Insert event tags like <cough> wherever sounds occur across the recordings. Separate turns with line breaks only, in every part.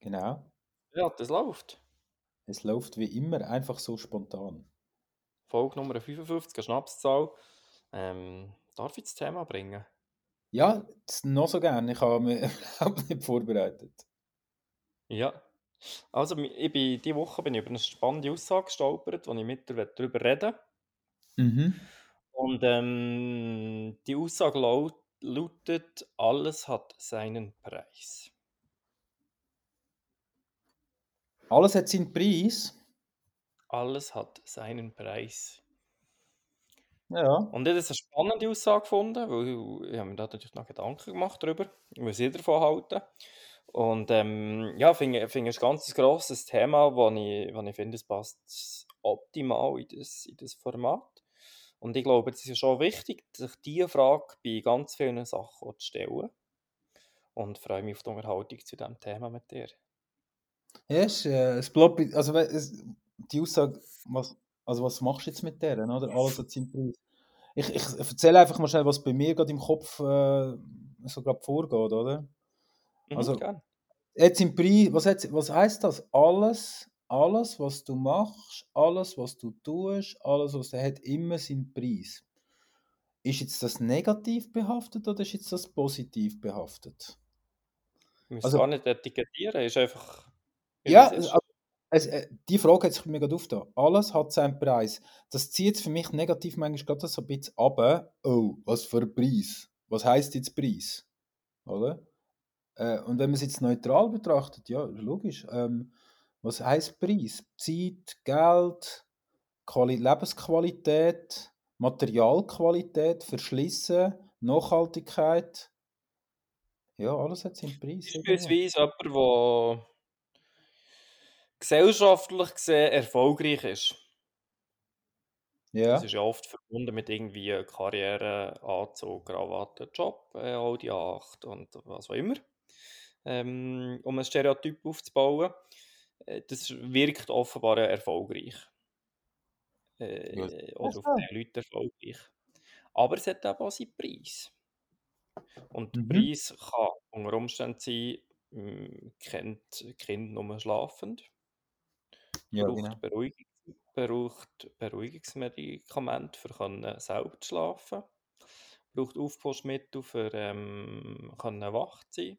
Genau.
Ja, das läuft.
Es läuft wie immer einfach so spontan.
Folge Nummer 55, eine Schnapszahl. Ähm, darf ich das Thema bringen?
Ja, das noch so gerne. Ich habe mich <laughs> überhaupt nicht vorbereitet.
Ja. Also, ich bin, diese Woche bin ich über eine spannende Aussage gestolpert, die ich mit dir darüber reden
Mhm.
Und ähm, die Aussage laut, lautet, alles hat seinen Preis.
Alles hat seinen Preis.
Alles hat seinen Preis.
Ja.
Und ich habe eine spannende Aussage gefunden, weil ich habe mir da natürlich noch Gedanken gemacht darüber, was ich davon halte. Und ähm, ja, finde ich find ein ganz grosses Thema, wo ich, wo ich finde, es passt optimal in das, in das Format. Und ich glaube, es ist schon wichtig, sich diese Frage bei ganz vielen Sachen zu stellen. Und freue mich auf die Unterhaltung zu diesem Thema mit dir.
Ja, es, äh, es bleibt, also es, die Aussage, was, also was machst du jetzt mit der, oder? Alles hat seinen Preis. Ich, ich erzähle einfach mal schnell, was bei mir gerade im Kopf äh, so gerade vorgeht, oder?
Mhm,
Also,
gern.
jetzt im Preis, was, hat, was heißt das? Alles, alles, was du machst, alles, was du tust, alles, was du hat immer seinen Preis. Ist jetzt das negativ behaftet oder ist jetzt das positiv behaftet?
Ich muss
Also-
gar nicht etikettieren, ist einfach.
Ja,
ist.
also, äh, die Frage hat sich mir gerade aufgetan. Alles hat seinen Preis. Das zieht für mich negativ manchmal gerade so ein bisschen ab. Oh, was für ein Preis? Was heißt jetzt Preis? Oder? Äh, und wenn man es jetzt neutral betrachtet, ja, logisch. Ähm, was heißt Preis? Zeit, Geld, Quali Lebensqualität, Materialqualität, Verschlissen, Nachhaltigkeit. Ja, alles hat seinen Preis.
Beispielsweise jemand, der gesellschaftlich gesehen erfolgreich ist.
Ja.
Das ist ja oft verbunden mit irgendwie Karriere, Anzug, Krawatte, Job, äh, Audi A8 und was auch immer. Ähm, um ein Stereotyp aufzubauen. Äh, Das wirkt offenbar erfolgreich. Äh,
Ja,
oder auf die Leute erfolgreich. Aber es hat eben auch seinen Preis. Und der
Mhm.
Preis kann unter Umständen sein, kennt Kind nur schlafend,
Ja,
braucht,
genau.
Beruhigungs braucht Beruhigungsmedikamente, für können selber zu schlafen, braucht Aufputschmittel, für ähm, können wach zu sein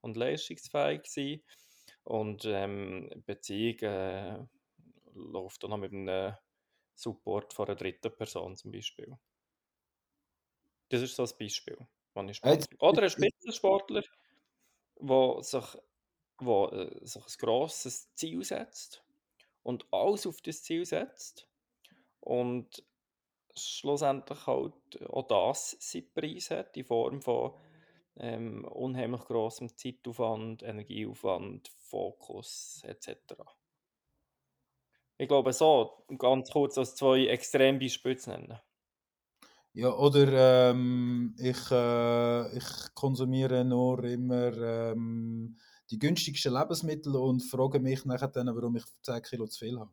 und leistungsfähig zu sein. Und ähm, Beziehung äh, läuft dann noch mit einem Support von einer dritten Person zum Beispiel. Das ist so ein Beispiel, das ich. Oder ein Spitzensportler, der sich, wo, äh, sich ein grosses Ziel setzt und alles auf das Ziel setzt und schlussendlich halt auch das seinen Preis hat, in Form von ähm, unheimlich grossem Zeitaufwand, Energieaufwand, Fokus etc. Ich glaube, so ganz kurz als zwei Extrembeispiele zu nennen.
Ja, oder ähm, ich, äh, ich konsumiere nur immer ähm, die günstigsten Lebensmittel und frage mich nachher dann, warum ich 10 Kilo zu viel habe.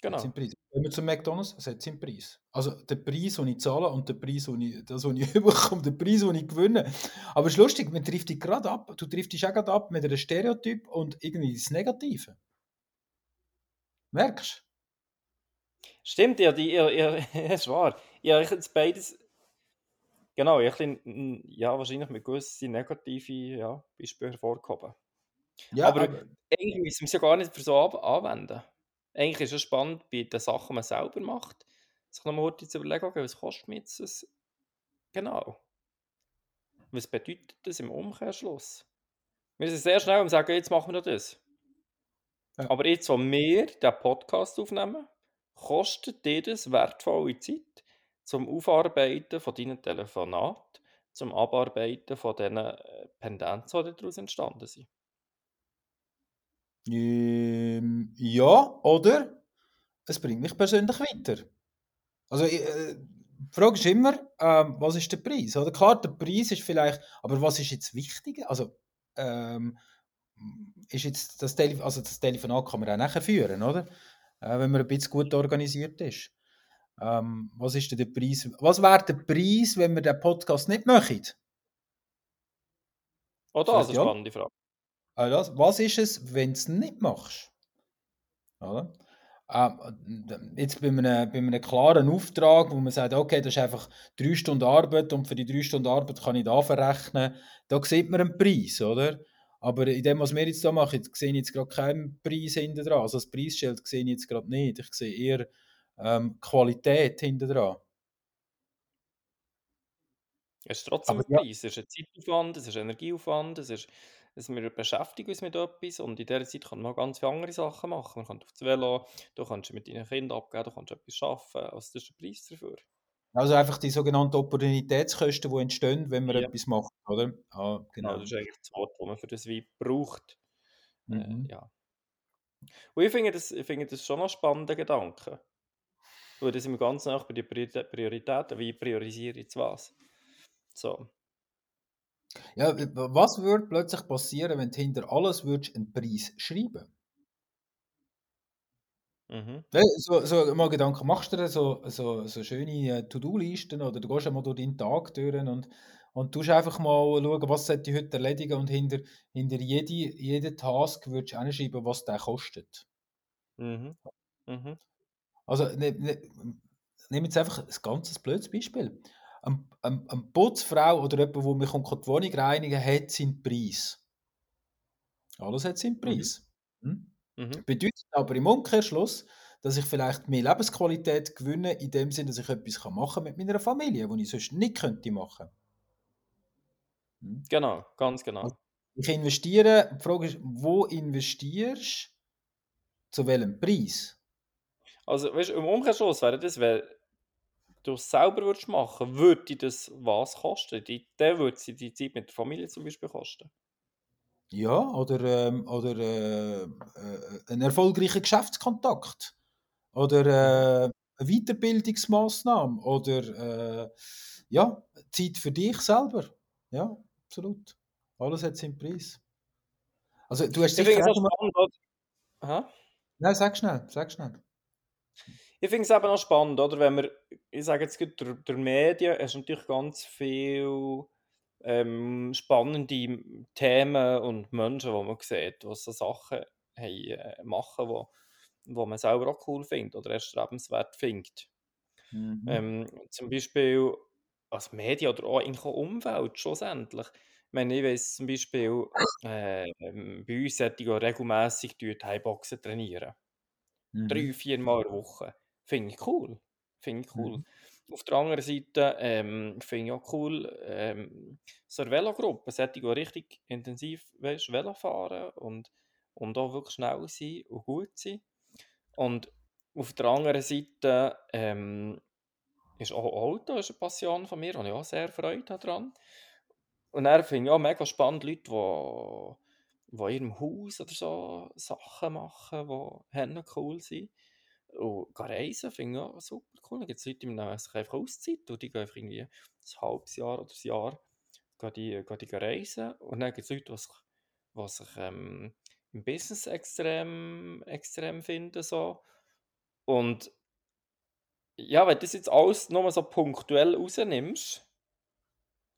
Genau.
Gehen wir zum McDonalds, es hat seinen Preis. Also der Preis, den ich zahle und der Preis, den ich, das, was ich <laughs> bekomme, der Preis, den ich gewinne. Aber es ist lustig, man trifft dich gerade ab, du triffst dich auch gerade ab mit einem Stereotyp und irgendwie das Negative. Merkst
Stimmt, ja, die, ja, ja, <laughs> es ist wahr. Ja, ich jetzt beides. Genau, ich ein bisschen, ja, wahrscheinlich mit gewissen negativen ja, Beispielen hervorgehoben.
Ja,
Aber-
aber,
Eigentlich müssen wir es ja gar nicht für so anwenden. Eigentlich ist es spannend, bei den Sachen, die man selber macht, sich noch mal kurz zu überlegen, okay, was kostet mir jetzt das? Genau. Was bedeutet das im Umkehrschluss? Wir sind sehr schnell und sagen, jetzt machen wir das.
Ja.
Aber jetzt, wo wir den Podcast aufnehmen, kostet dir das wertvolle Zeit zum Aufarbeiten von deinen Telefonaten, zum Abarbeiten von diesen äh, Pendenzen, die daraus entstanden sind.
Ähm, ja, oder es bringt mich persönlich weiter. Also äh, die Frage ist immer, ähm, was ist der Preis? Oder klar, der Preis ist vielleicht, aber was ist jetzt wichtiger? Also ähm, ist jetzt das Telefon, also das Telefonat kann man auch nachher führen, oder? Äh, wenn man ein bisschen gut organisiert ist. Ähm, was ist denn der Preis? Was wäre der Preis, wenn wir den Podcast nicht machen?
Auch das ist eine spannende Frage.
Also was ist es, wenn du es nicht machst? Oder? Ähm, jetzt bei einem, bei einem klaren Auftrag, wo man sagt, okay, das ist einfach drei Stunden Arbeit und für die drei Stunden Arbeit kann ich da verrechnen, da sieht man einen Preis, oder? Aber in dem, was wir jetzt hier machen, sehe ich jetzt gerade keinen Preis hinten dran. Also das Preisschild sehe ich jetzt gerade nicht. Ich sehe eher ähm, Qualität hinten dran.
Es ist trotzdem
Aber
ein
ja,
Preis. Es ist ein Zeitaufwand, es ist Energieaufwand, es ist, es, wir beschäftigen uns mit etwas und in dieser Zeit kann man ganz viele andere Sachen machen. Man kann auf das Velo, du kannst mit deinen Kindern abgeben, du kannst etwas arbeiten. Also das ist der Preis dafür.
also einfach die sogenannten Opportunitätskosten, die entstehen, wenn man
Ja,
etwas macht, oder? Ah,
genau,
genau.
das ist eigentlich das Wort, das man für das Wein braucht. Äh,
Mhm.
ja. Und ich finde das, ich finde das schon ein spannender Gedanke. Weil das sind wir ganz nach bei den Prioritä- Prioritäten. Wie priorisiere ich jetzt was? So.
Ja, was würde plötzlich passieren, wenn du hinter alles würdest einen Preis schreiben
Mhm.
So, so mal Gedanken, machst du dir so, so, so schöne äh, To-Do-Listen oder du gehst einmal durch deinen Tag durch und, und tust einfach mal schauen, was sollte ich heute erledigen und hinter, hinter jede, jeden Task würdest du hinschreiben, was der kostet.
Mhm. Mhm.
Also ne, ne, nehmen jetzt einfach ein ganz blödes Beispiel. Eine, eine, eine Putzfrau oder jemand, der kommt, die Wohnung reinigen hat seinen Preis. Alles hat seinen
Mhm.
Preis. Hm?
Mhm.
Bedeutet aber im Umkehrschluss, dass ich vielleicht mehr Lebensqualität gewinne, in dem Sinne, dass ich etwas machen kann mit meiner Familie, was ich sonst nicht könnte machen. Hm?
Genau, ganz
Also
genau.
ich investiere, die Frage ist, wo investierst du, zu welchem Preis?
Also, weißt du, im Umkehrschluss wäre das, wenn du es selber würdest machen, würde das was kosten? Die, dann würde sie die Zeit mit der Familie zum Beispiel kosten.
Ja, oder, ähm, oder äh, äh, ein erfolgreicher Geschäftskontakt. Oder äh, eine Weiterbildungsmaßnahme. Oder äh, ja, Zeit für dich selber. Ja, absolut. Alles hat seinen Preis. Also du hast sicher
spannend.
Nein, sag schnell, sag schnell.
Ich finde es eben auch spannend, oder? Wenn wir, ich sage jetzt gerade, durch, durch Medien hast du natürlich ganz viel ähm, spannende Themen und Menschen, die man sieht, die so Sachen haben, äh, machen, wo, wo man selber auch cool findet oder erstrebenswert findet.
Mhm.
Ähm, zum Beispiel als Medien oder auch eigentlich auch Umwelt schlussendlich. Ich meine, ich weiss zum Beispiel, äh, bei uns solche, die regelmässig Thai-Boxen trainieren. Drei,
Mhm.
vier Mal in der Woche. Finde ich cool. Finde ich cool.
Mhm.
Auf der anderen Seite ähm, finde ich auch cool, ähm, so eine Velogruppe, solche, die richtig intensiv weißt, Velo fahren und, und auch wirklich schnell sein und gut sein. Und auf der anderen Seite ähm, ist auch Auto ist eine Passion von mir, habe ich auch sehr Freude daran. Und dann finde ich auch mega spannend Leute, die, die in ihrem Haus oder so Sachen machen, die cool sind. Und gehen reisen finde ich auch super cool. Dann gibt es Leute, die nehmen sich einfach Auszeit und die gehen einfach irgendwie ein halbes Jahr oder ein Jahr gehen die, gehen die reisen. Und dann gibt es Leute, die sich, die sich ähm, im Business extrem, extrem finden. So. Und ja, wenn du das jetzt alles nur so punktuell rausnimmst,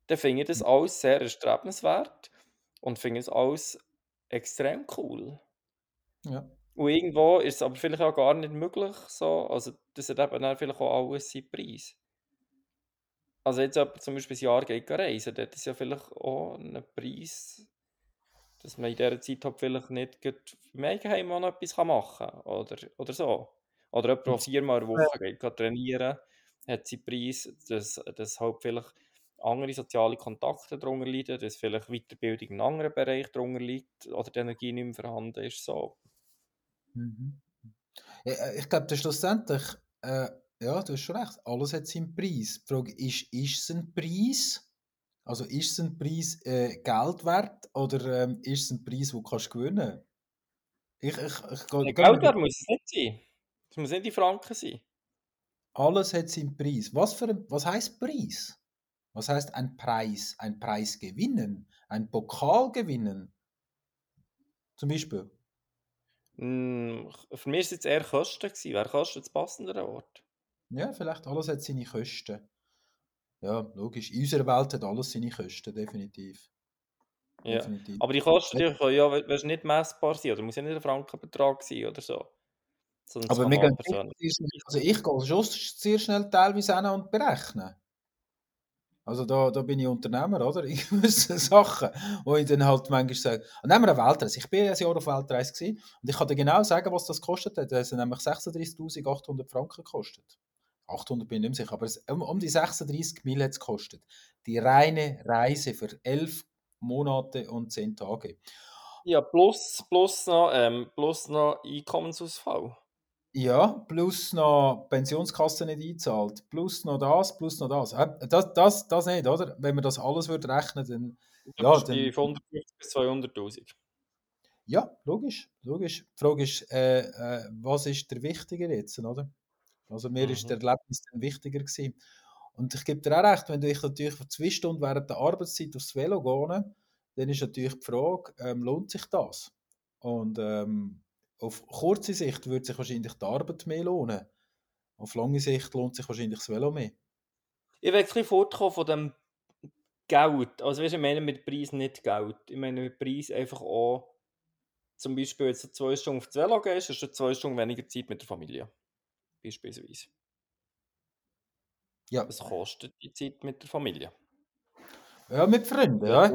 dann finde ich das alles sehr erstrebenswert und finde es alles extrem cool.
Ja.
Und irgendwo ist es aber vielleicht auch gar nicht möglich so, also das hat eben dann vielleicht auch alles seinen Preis. Also jetzt jemand zum Beispiel ein Jahr geht reisen, hat es ja vielleicht auch einen Preis, dass man in dieser Zeit halt vielleicht nicht im Eigenheim noch etwas machen kann oder, oder so. Oder jemand, der viermal in der Woche geht, geht trainieren, hat seinen Preis, dass, dass halt vielleicht andere soziale Kontakte darunter leiden, dass vielleicht Weiterbildung in einem anderen Bereich darunter liegt oder die Energie nicht mehr vorhanden ist. So.
Mhm. Ja, äh, ich glaube, schlussendlich, äh, ja, du hast schon recht, alles hat seinen Preis. Die Frage ist, ist es ein Preis? Also ist es ein Preis äh, Geld wert oder ähm, ist es ein Preis, den du kannst gewinnen Ich, ich, ich, gehe
Geld
mal,
muss es nicht sein. Es muss nicht in Franken sein.
alles hat seinen Preis. Was, für ein, was heißt Preis? Was heißt ein Preis? Ein Preis gewinnen? Ein Pokal gewinnen? Zum Beispiel.
Mm, Für mich war es jetzt eher Kosten. Gewesen. Wäre Kosten das passendere Wort?
Ja, vielleicht alles hat seine Kosten. Ja, logisch. In unserer Welt hat alles seine Kosten, definitiv.
Ja,
definitiv.
aber die Kosten, die können ja we weisst nicht messbar sein oder muss ja nicht 'n Frankenbetrag sein oder so. Das
Aber wir gehen also ich gehe schon sehr schnell teilweise hin und berechne. Also da, da bin ich Unternehmer, oder? <laughs> Ich muss Sachen, wo ich dann halt manchmal sage, nehmen wir eine Weltreise. Ich bin ein Jahr auf Weltreise gewesen, und ich kann dir genau sagen, was das kostet hat. Das hat nämlich 36'800 Franken gekostet. 800 bin ich nicht sicher, aber es, um, um die 36 Mil hat es gekostet. Die reine Reise für elf Monate und zehn Tage.
Ja, plus plus noch ähm, plus noch Einkommensausfall.
Ja, plus noch Pensionskasse nicht einzahlt, plus noch das, plus noch das. Äh, das, das, das nicht, oder? Wenn man das alles würde rechnen, dann
Dann
ja,
bist du bei
dann
150 bis 200'000.
ja, logisch, logisch. Die Frage ist, äh, äh, was ist der wichtiger jetzt, oder? Also mir ist der
Mhm.
Erlebnis dann wichtiger gewesen. Und ich gebe dir auch recht, wenn du dich natürlich für zwei Stunden während der Arbeitszeit aufs Velo gehen, dann ist natürlich die Frage, ähm, lohnt sich das? Und ähm, auf kurze Sicht würde sich wahrscheinlich die Arbeit mehr lohnen. Auf lange Sicht lohnt sich wahrscheinlich das Velo mehr.
Ich will ein bisschen fortkommen von dem Geld. Also weißt ich meine mit Preis nicht Geld. Ich meine mit Preis einfach auch, zum Beispiel jetzt du 2 Stunden aufs Velo gehst, hast du 2 Stunden weniger Zeit mit der Familie. Beispielsweise.
Ja,
Was kostet die Zeit mit der Familie?
ja mit Freunden,
Ja.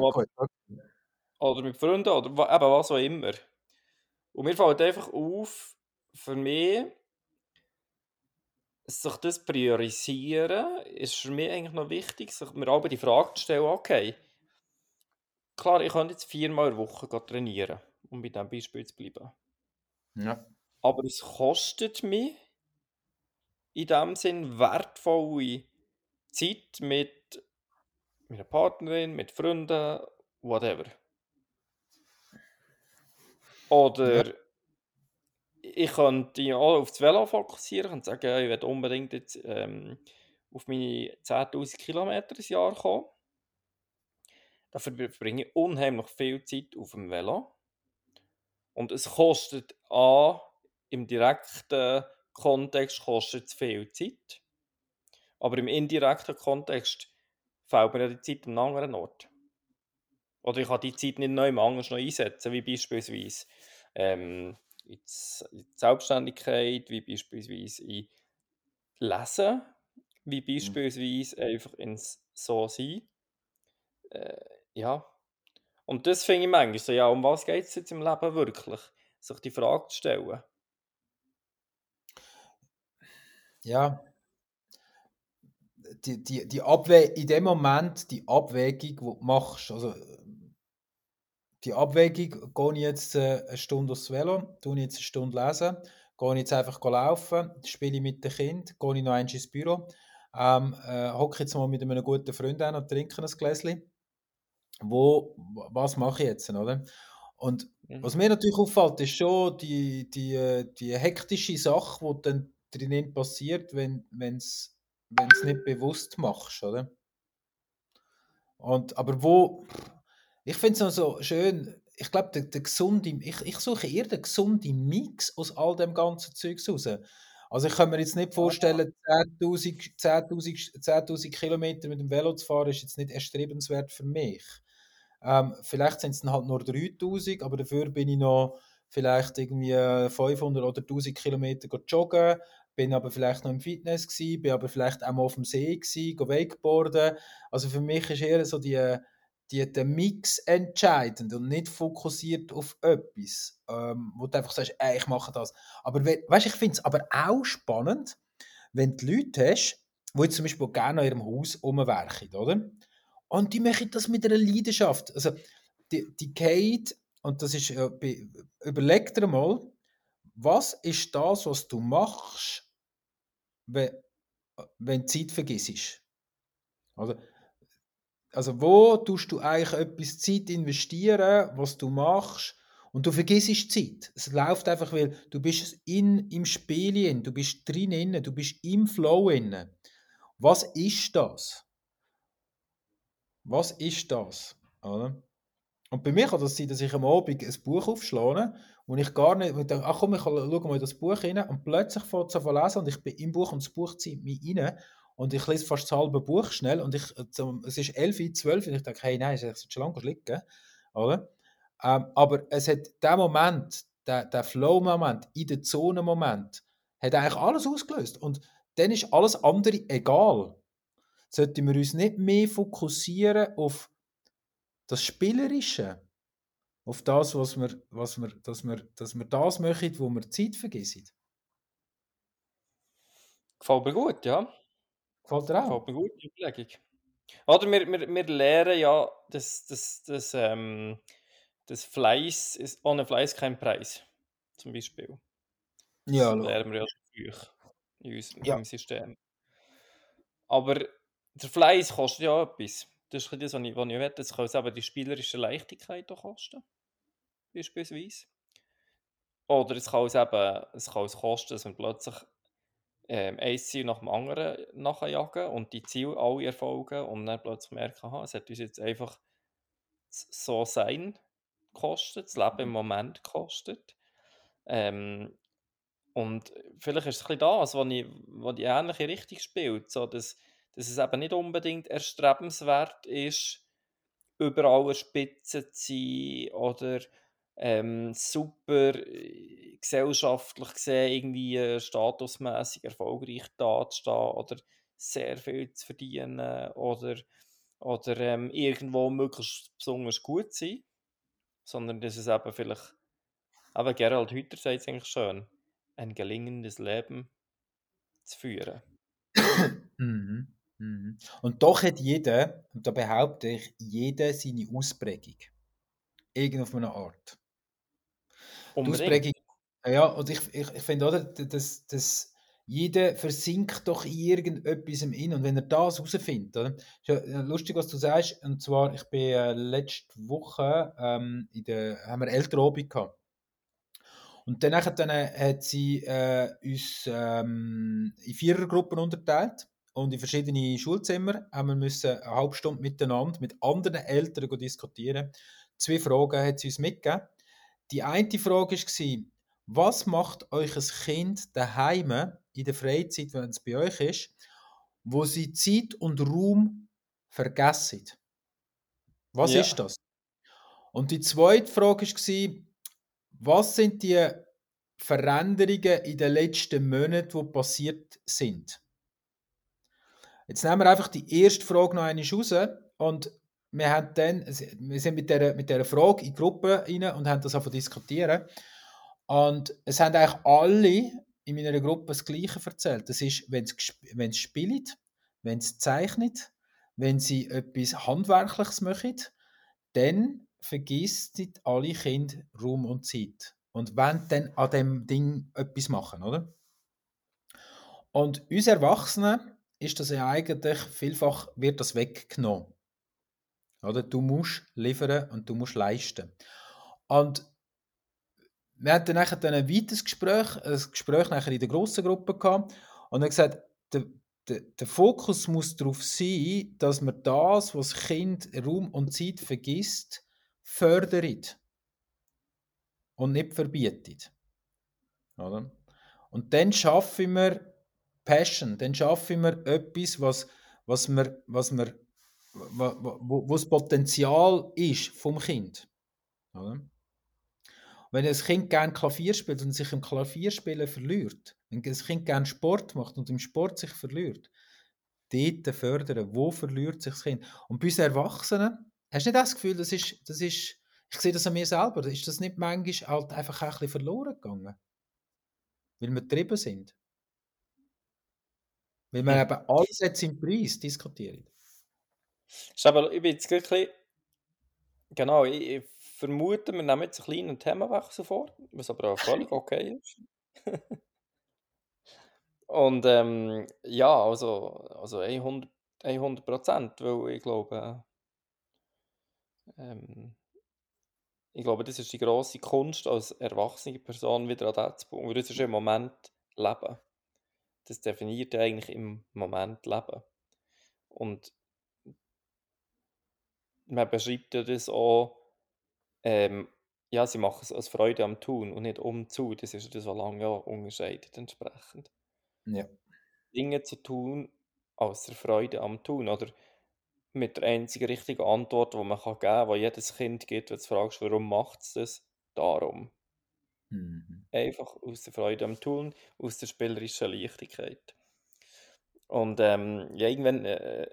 Oder mit Freunden oder eben was auch immer. Und mir fällt einfach auf, für mich sich das priorisieren, ist für mich eigentlich noch wichtig, sich mir aber die Frage zu stellen, okay, klar, ich könnte jetzt viermal in der Woche trainieren, um bei diesem Beispiel zu bleiben.
Ja.
Aber es kostet mich in dem Sinn wertvolle Zeit mit meiner Partnerin, mit Freunden, whatever.
Ja.
Oder ich könnte ja auch auf das Velo fokussieren und sagen, ja, ich will unbedingt jetzt ähm, auf meine 10.000 Kilometer ins Jahr kommen. Dafür verbringe ich unheimlich viel Zeit auf dem Velo. Und es kostet A, im direkten Kontext kostet es viel Zeit. Aber im indirekten Kontext fehlt mir ja die Zeit an einem anderen Ort. Oder ich kann die Zeit nicht neu anders noch einsetzen, wie beispielsweise ähm, in die Selbstständigkeit, wie beispielsweise in Lesen, wie
Mhm.
beispielsweise einfach ins So sein. Äh, ja. Und das finde ich manchmal so, ja, um was geht es jetzt im Leben wirklich? Sich die Frage zu stellen.
Ja, die, die, die Abwä in dem Moment die Abwägung, die du machst, also die Abwägung, gehe ich jetzt äh, eine Stunde aufs Velo, tue ich jetzt eine Stunde lesen, gehe ich jetzt einfach laufen, spiele ich mit dem Kind, gehe ich noch einmal ins Büro, ähm, äh, hocke jetzt mal mit einem guten Freund an und trinke ein Gläschen. Wo, was mache ich jetzt, oder? Und was
Mhm.
mir natürlich auffällt, ist schon die, die, äh, die hektische Sache, die dann drinnen passiert, wenn es wenn es nicht bewusst machst, oder? Und, aber wo, ich finde es noch so schön, ich glaube, der, der gesunde, ich, ich suche eher den gesunden Mix aus all dem ganzen Zeugs raus. Also ich kann mir jetzt nicht vorstellen, 10'000 10'000 10'000 Kilometer mit dem Velo zu fahren, ist jetzt nicht erstrebenswert für mich. Ähm, vielleicht sind es dann halt nur 3000, aber dafür bin ich noch vielleicht irgendwie äh, 500 oder 1000 Kilometer joggen, bin aber vielleicht noch im Fitness gsi, bin aber vielleicht auch mal auf dem See gsi, go Wakeboarden. Also für mich ist eher so die, die, der Mix entscheidend und nicht fokussiert auf etwas, ähm, wo du einfach sagst, ey, ich mache das. Aber we weißt, ich finde es aber auch spannend, wenn du Leute hast, die jetzt zum Beispiel gerne an ihrem Haus rumwerken, oder? Und die machen das mit einer Leidenschaft. Also, die, die Kate, und das ist, be- überleg dir mal, was ist das, was du machst, wenn, wenn Zeit vergisst? Also, also, wo tust du eigentlich etwas Zeit investieren, was du machst, und du vergisst Zeit. Es läuft einfach, weil du bist in, im Spiel, in, du bist drin, du bist im Flow. Inne. Was ist das? Was ist das? Oder? Und bei mir kann das sein, dass ich am Abend ein Buch aufschlage und ich gar nicht, und denke, ach komm, ich schaue mal in das Buch rein und plötzlich fängt es an zu lesen und ich bin im Buch und das Buch zieht mich rein und ich lese fast das halbe Buch schnell und ich, es ist 11, 12 und ich denke, hey, nein, ich sollte schon lange liegen. oder? Ähm, aber es hat der Moment, der, der Flow-Moment, in der Zone-Moment, hat eigentlich alles ausgelöst. Und dann ist alles andere egal. Sollten wir uns nicht mehr fokussieren auf das Spielerische, auf das, was wir, was wir, dass, wir, dass wir das machen, wo wir Zeit vergessen.
Gefällt mir gut, ja.
Gefällt dir auch?
Gefällt mir gut, die Überlegung. Oder wir, wir, wir lernen ja, dass, dass, dass, ähm, dass Fleiß ist, ohne Fleiß kein Preis. Zum Beispiel. Das
Ja,
lernen wir ja schon früh in unserem
Ja.
System. Aber der Fleiß kostet ja etwas. Das ist das, was ich, was ich will. Das kann uns eben die spielerische Leichtigkeit auch kosten. Beispielsweise. Oder es kann uns eben es kann uns kosten, dass wir plötzlich ähm, ein Ziel nach dem anderen nachjagen und die Ziele alle erfolgen und dann plötzlich merken, aha, es hat uns jetzt einfach so sein gekostet, das Leben im Moment gekostet. Ähm, und vielleicht ist es ein bisschen das, was ich, was die ähnliche Richtung spielt, so dass, dass es eben nicht unbedingt erstrebenswert ist, überall der Spitze zu sein oder ähm, super äh, gesellschaftlich gesehen irgendwie äh, statusmäßig erfolgreich dazustehen oder sehr viel zu verdienen oder, oder ähm, irgendwo möglichst besonders gut zu sein, sondern dass es eben vielleicht, aber Gerald Hüther sagt es eigentlich schön, ein gelingendes Leben zu führen.
Mhm. Mhm. Und doch hat jeder, und da behaupte ich, jeder seine Ausprägung. Irgend auf eine Art. Die
Unbedingt.
Ausprägung, ja, und ich, ich, ich finde, oder, dass, dass jeder versinkt doch in irgendetwas im Innen. Und wenn er das herausfindet, oder? Ist ja äh, lustig, was du sagst. Und zwar, ich bin äh, letzte Woche ähm, in der, haben wir Elternabend gehabt. Und dann, dann hat sie äh, uns ähm, in Vierergruppen unterteilt und in verschiedene Schulzimmer haben wir müssen eine halbe Stunde miteinander mit anderen Eltern diskutieren. Zwei Fragen hat sie uns mitgegeben. Die eine Frage war, was macht euch ein Kind daheim in der Freizeit, wenn es bei euch ist, wo sie Zeit und Raum vergessen? Was
Ja.
ist das? Und die zweite Frage war, was sind die Veränderungen in den letzten Monaten, die passiert sind? Jetzt nehmen wir einfach die erste Frage noch einmal raus und wir haben dann, wir sind mit dieser, mit dieser Frage in die Gruppe rein und haben das einfach diskutieren. Und es haben eigentlich alle in meiner Gruppe das Gleiche erzählt. Das ist, wenn sie, spielen, wenn sie zeichnet, wenn sie etwas Handwerkliches machen, dann vergisst alle Kinder Raum und Zeit. Und wollen dann an dem Ding etwas machen, oder? Und uns Erwachsenen ist das ja eigentlich, vielfach wird das weggenommen. Oder? Du musst liefern und du musst leisten. Und wir hatten nachher dann ein weiteres Gespräch, ein Gespräch nachher in der grossen Gruppe gehabt und er gesagt, der, der, der Fokus muss darauf sein, dass man das, was das Kind Raum und Zeit vergisst, fördert und nicht verbietet. Oder? Und dann schaffen wir Passion, dann schaffen wir etwas, was, was wir, was wir, wo, wo, wo das Potenzial ist vom Kind. Oder? Wenn ein Kind gerne Klavier spielt und sich im Klavierspielen verliert, wenn ein Kind gerne Sport macht und im Sport sich verliert, dort fördern, wo verliert sich das Kind? Und bei uns Erwachsenen, hast du nicht das Gefühl, das ist, das ist, ich sehe das an mir selber, ist das nicht manchmal halt einfach ein bisschen verloren gegangen? Weil wir getrieben sind. Weil wir
Hm.
eben alles jetzt im Preis diskutieren.
Ist aber, ich bin jetzt bisschen, genau, ich, ich vermute, wir nehmen jetzt einen kleinen Themenwechsel vor, was aber auch völlig <laughs> okay ist. <laughs> Und ähm, ja, also, also 100 100 Prozent, weil ich glaube, ähm, ich glaube, das ist die grosse Kunst als erwachsene Person wieder an das zu bauen, weil das ist im Moment Leben. Das definiert ja eigentlich im Moment Leben. Und man beschreibt ja das auch, ähm, ja, sie machen es als Freude am Tun und nicht umzu. Das ist das, was lange ja unterscheidet entsprechend.
Ja.
Dinge zu tun aus der Freude am Tun. Oder mit der einzigen richtigen Antwort, die man kann geben kann, die jedes Kind gibt, wenn du fragst, warum macht es das? Darum.
Mhm.
Einfach aus der Freude am Tun, aus der spielerischen Leichtigkeit. Und ähm, ja, irgendwann äh,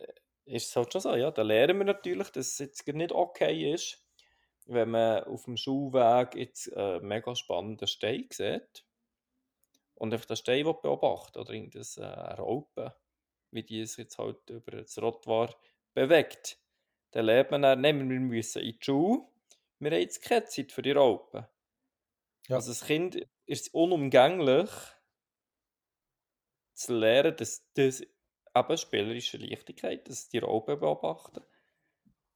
ist es halt schon so, ja, da lernen wir natürlich, dass es jetzt nicht okay ist, wenn man auf dem Schulweg jetzt einen mega spannenden Stein sieht und einfach den Stein beobachtet oder irgendein äh, Raupen, wie die es jetzt halt über das Rotwar bewegt. Dann lernt man dann, nein, wir müssen in die Schule, wir haben jetzt keine Zeit für die Raupen.
Ja.
Also das Kind ist unumgänglich zu lernen, dass das eben spielerische Leichtigkeit, dass die Raupen beobachten,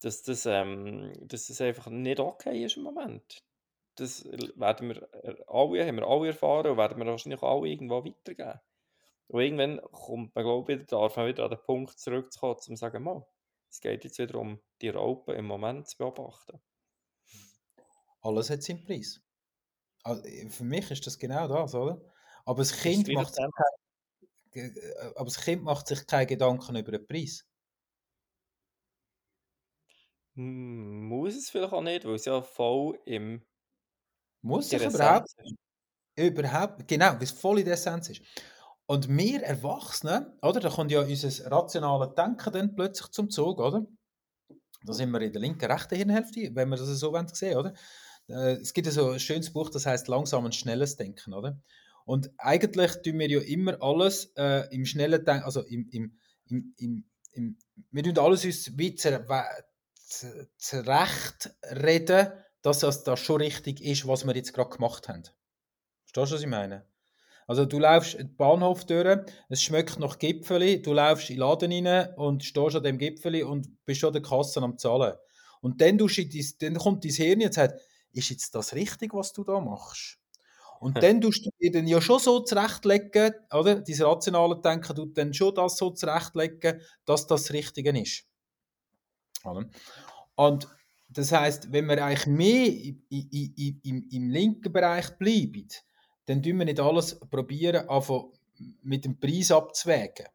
dass das, ähm, dass das einfach nicht okay ist im Moment. Das werden wir äh, alle, haben wir alle erfahren und werden wir wahrscheinlich alle irgendwo weitergeben. Und irgendwann kommt man, glaube ich, darf man wieder an den Punkt zurückzukommen, um zu sagen, mal, es geht jetzt wieder um die Raupen im Moment zu beobachten.
Alles hat seinen Preis. Also, für mich ist das genau das, oder? Aber das Kind macht sich kein, aber das Kind macht sich keine Gedanken über den Preis.
Muss es vielleicht auch nicht, weil es ja voll im
muss sich überhaupt, überhaupt, genau, weil es voll in der Essenz ist. Und wir Erwachsene, oder, da kommt ja unser rationales Denken dann plötzlich zum Zug, oder? Da sind wir in der linken, rechten Hirnhälfte, wenn wir das so sehen oder? Äh, es gibt ja so ein schönes Buch, das heißt langsam und schnelles Denken, oder? Und eigentlich tun wir ja immer alles äh, im schnellen Denken, also im, im, im, im, im wir tun alles uns wie reden, dass das, das schon richtig ist, was wir jetzt gerade gemacht haben. Verstehst du, was ich meine? Also du läufst den Bahnhof durch, es schmeckt nach Gipfeli, du läufst in den Laden rein und stehst an dem Gipfeli und bist schon der Kasse am Zahlen. Und dann, du dann kommt dein Hirn und sagt, ist jetzt das richtig, was du da machst? Und dann tust du dir dann ja schon so zurechtlegen, oder? Dein rationale Denken tut dann schon das so zurechtlegen, dass das Richtige ist. Und das heißt, wenn wir eigentlich mehr im, im, im, linken Bereich bleiben, dann tun wir nicht alles probieren, mit dem Preis abzuwägen,